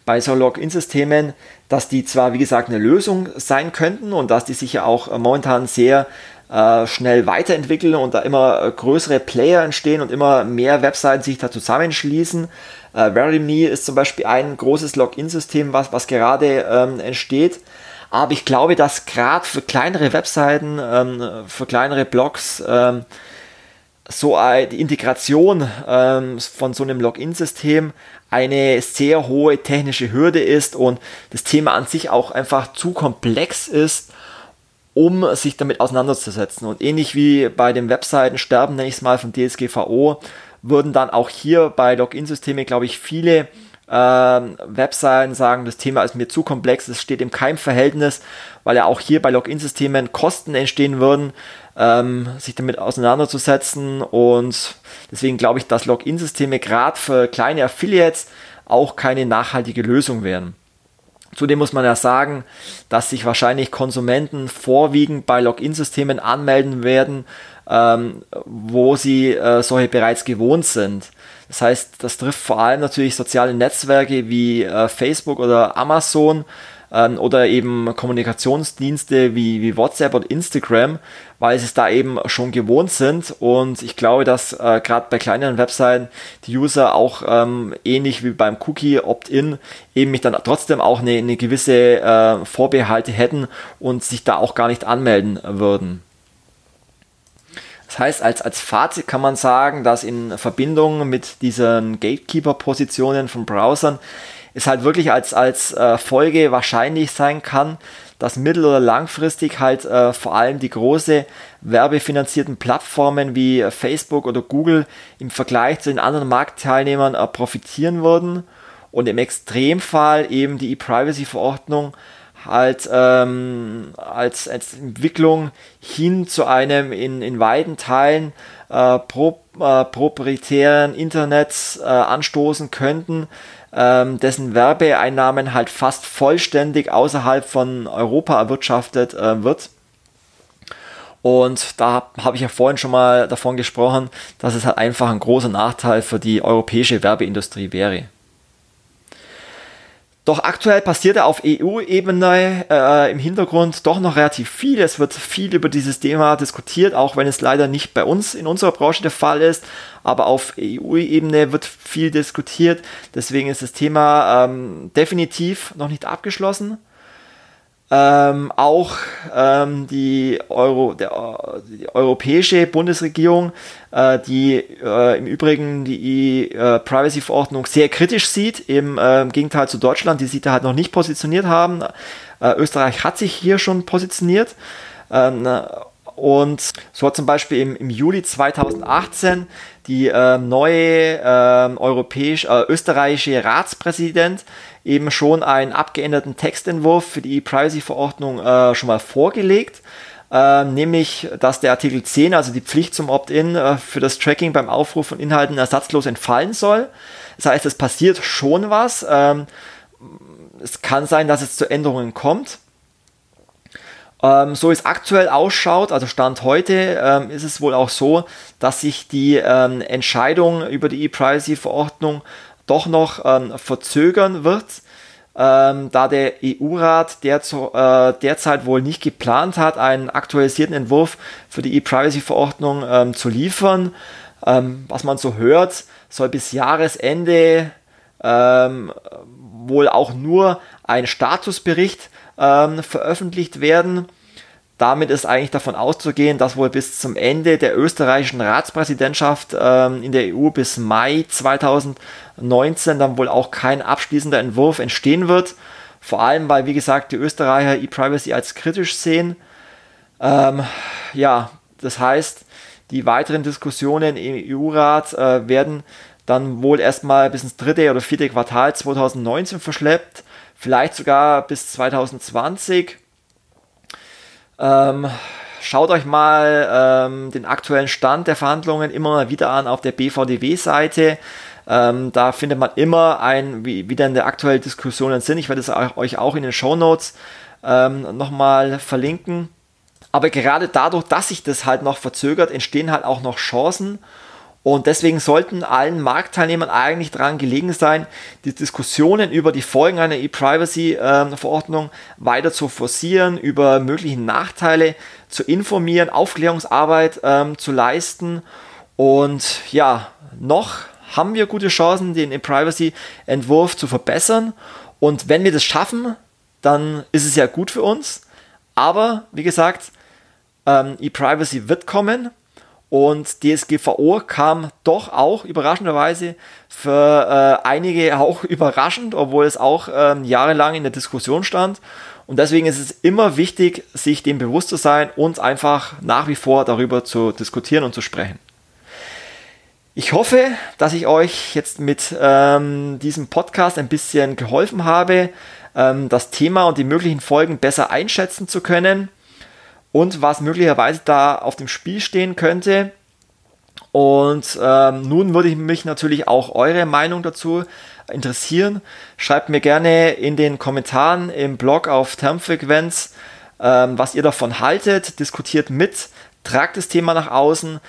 bei so Login-Systemen, dass die zwar, wie gesagt, eine Lösung sein könnten und dass die sich ja auch momentan sehr äh, schnell weiterentwickeln und da immer äh, größere Player entstehen und immer mehr Webseiten sich da zusammenschließen. Äh, Verily.me ist zum Beispiel ein großes Login-System, was, was gerade ähm, entsteht. Aber ich glaube, dass gerade für kleinere Webseiten, ähm, für kleinere Blogs, ähm, so die Integration ähm, von so einem Login-System eine sehr hohe technische Hürde ist und das Thema an sich auch einfach zu komplex ist, um sich damit auseinanderzusetzen. Und ähnlich wie bei dem Webseitensterben, nenne ich es mal, von DSGVO, würden dann auch hier bei Login-Systemen, glaube ich, viele ähm, Webseiten sagen, das Thema ist mir zu komplex, es steht im keinem Verhältnis, weil ja auch hier bei Login-Systemen Kosten entstehen würden, ähm, sich damit auseinanderzusetzen. Und deswegen glaube ich, dass Login-Systeme gerade für kleine Affiliates auch keine nachhaltige Lösung wären. Zudem muss man ja sagen, dass sich wahrscheinlich Konsumenten vorwiegend bei Login-Systemen anmelden werden, ähm, wo sie äh, solche bereits gewohnt sind. Das heißt, das trifft vor allem natürlich soziale Netzwerke wie äh, Facebook oder Amazon, ähm, oder eben Kommunikationsdienste wie, wie WhatsApp und Instagram, weil sie es da eben schon gewohnt sind. Und ich glaube, dass äh, gerade bei kleineren Webseiten die User auch ähm, ähnlich wie beim Cookie Opt-in eben mich dann trotzdem auch eine, eine gewisse äh, Vorbehalte hätten und sich da auch gar nicht anmelden würden. Das heißt, als, als Fazit kann man sagen, dass in Verbindung mit diesen Gatekeeper-Positionen von Browsern es halt wirklich als, als äh, Folge wahrscheinlich sein kann, dass mittel- oder langfristig halt äh, vor allem die große werbefinanzierten Plattformen wie Facebook oder Google im Vergleich zu den anderen Marktteilnehmern äh, profitieren würden und im Extremfall eben die E-Privacy-Verordnung halt ähm, als, als Entwicklung hin zu einem in, in weiten Teilen äh, pro, äh, proprietären Internet äh, anstoßen könnten, ähm, dessen Werbeeinnahmen halt fast vollständig außerhalb von Europa erwirtschaftet äh, wird. Und da habe ich ja vorhin schon mal davon gesprochen, dass es halt einfach ein großer Nachteil für die europäische Werbeindustrie wäre. Doch aktuell passiert auf EU-Ebene äh, im Hintergrund doch noch relativ viel. Es wird viel über dieses Thema diskutiert, auch wenn es leider nicht bei uns in unserer Branche der Fall ist. Aber auf EU-Ebene wird viel diskutiert. Deswegen ist das Thema ähm, definitiv noch nicht abgeschlossen. Ähm, auch ähm, die, Euro, der, die europäische Bundesregierung, äh, die äh, im Übrigen die äh, Privacy-Verordnung sehr kritisch sieht, im äh, Gegenteil zu Deutschland, die sich da halt noch nicht positioniert haben. Äh, Österreich hat sich hier schon positioniert. Ähm, und so hat zum Beispiel im, im Juli 2018 die äh, neue äh, europäisch, äh, österreichische Ratspräsident eben schon einen abgeänderten Textentwurf für die Privacy-Verordnung äh, schon mal vorgelegt. Äh, nämlich, dass der Artikel 10, also die Pflicht zum Opt-in äh, für das Tracking beim Aufruf von Inhalten ersatzlos entfallen soll. Das heißt, es passiert schon was. Ähm, es kann sein, dass es zu Änderungen kommt. Ähm, so es aktuell ausschaut, also Stand heute, ähm, ist es wohl auch so, dass sich die ähm, Entscheidung über die E-Privacy-Verordnung doch noch ähm, verzögern wird, ähm, da der EU-Rat der äh, derzeit wohl nicht geplant hat, einen aktualisierten Entwurf für die E-Privacy-Verordnung ähm, zu liefern. Ähm, was man so hört, soll bis Jahresende ähm, wohl auch nur ein Statusbericht ähm, veröffentlicht werden damit ist eigentlich davon auszugehen, dass wohl bis zum Ende der österreichischen Ratspräsidentschaft ähm, in der EU bis Mai 2019 dann wohl auch kein abschließender Entwurf entstehen wird. Vor allem, weil, wie gesagt, die Österreicher E-Privacy als kritisch sehen. Ähm, ja, das heißt, die weiteren Diskussionen im EU-Rat äh, werden dann wohl erstmal bis ins dritte oder vierte Quartal 2019 verschleppt, vielleicht sogar bis 2020. Ähm, schaut euch mal ähm, den aktuellen Stand der Verhandlungen immer mal wieder an auf der BVDW-Seite. Ähm, da findet man immer ein, wie, wie denn der aktuellen Diskussionen sind. Ich werde es euch auch in den Show Notes ähm, nochmal verlinken. Aber gerade dadurch, dass sich das halt noch verzögert, entstehen halt auch noch Chancen. Und deswegen sollten allen Marktteilnehmern eigentlich daran gelegen sein, die Diskussionen über die Folgen einer E-Privacy-Verordnung weiter zu forcieren, über mögliche Nachteile zu informieren, Aufklärungsarbeit ähm, zu leisten. Und ja, noch haben wir gute Chancen, den E-Privacy-Entwurf zu verbessern. Und wenn wir das schaffen, dann ist es ja gut für uns. Aber wie gesagt, ähm, E-Privacy wird kommen und DSGVO kam doch auch überraschenderweise für äh, einige auch überraschend, obwohl es auch ähm, jahrelang in der Diskussion stand. Und deswegen ist es immer wichtig, sich dem bewusst zu sein und einfach nach wie vor darüber zu diskutieren und zu sprechen. Ich hoffe, dass ich euch jetzt mit ähm, diesem Podcast ein bisschen geholfen habe, ähm, das Thema und die möglichen Folgen besser einschätzen zu können und was möglicherweise da auf dem Spiel stehen könnte. Und ähm, nun würde ich mich natürlich auch eure Meinung dazu interessieren. Schreibt mir gerne in den Kommentaren im Blog auf Termfrequenz, ähm, was ihr davon haltet. Diskutiert mit, tragt das Thema nach außen,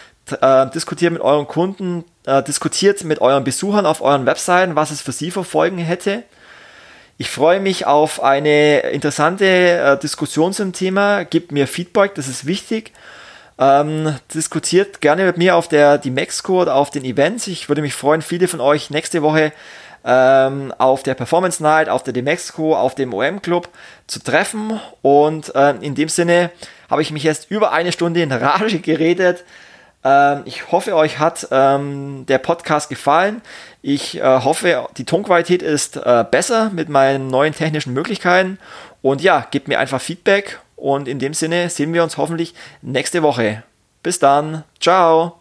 äh, diskutiert mit euren Kunden, äh, diskutiert mit euren Besuchern auf euren Webseiten, was es für sie für Folgen hätte. Ich freue mich auf eine interessante äh, Diskussion zum Thema. Gebt mir Feedback, das ist wichtig. Ähm, diskutiert gerne mit mir auf der die Mexco oder auf den Events. Ich würde mich freuen, viele von euch nächste Woche ähm, auf der Performance Night, auf der Demexco, auf dem OM Club zu treffen. Und ähm, in dem Sinne habe ich mich jetzt über eine Stunde in Rage geredet. Ähm, ich hoffe, euch hat ähm, der Podcast gefallen. Ich äh, hoffe, die Tonqualität ist äh, besser mit meinen neuen technischen Möglichkeiten. Und ja, gebt mir einfach Feedback. Und in dem Sinne sehen wir uns hoffentlich nächste Woche. Bis dann. Ciao.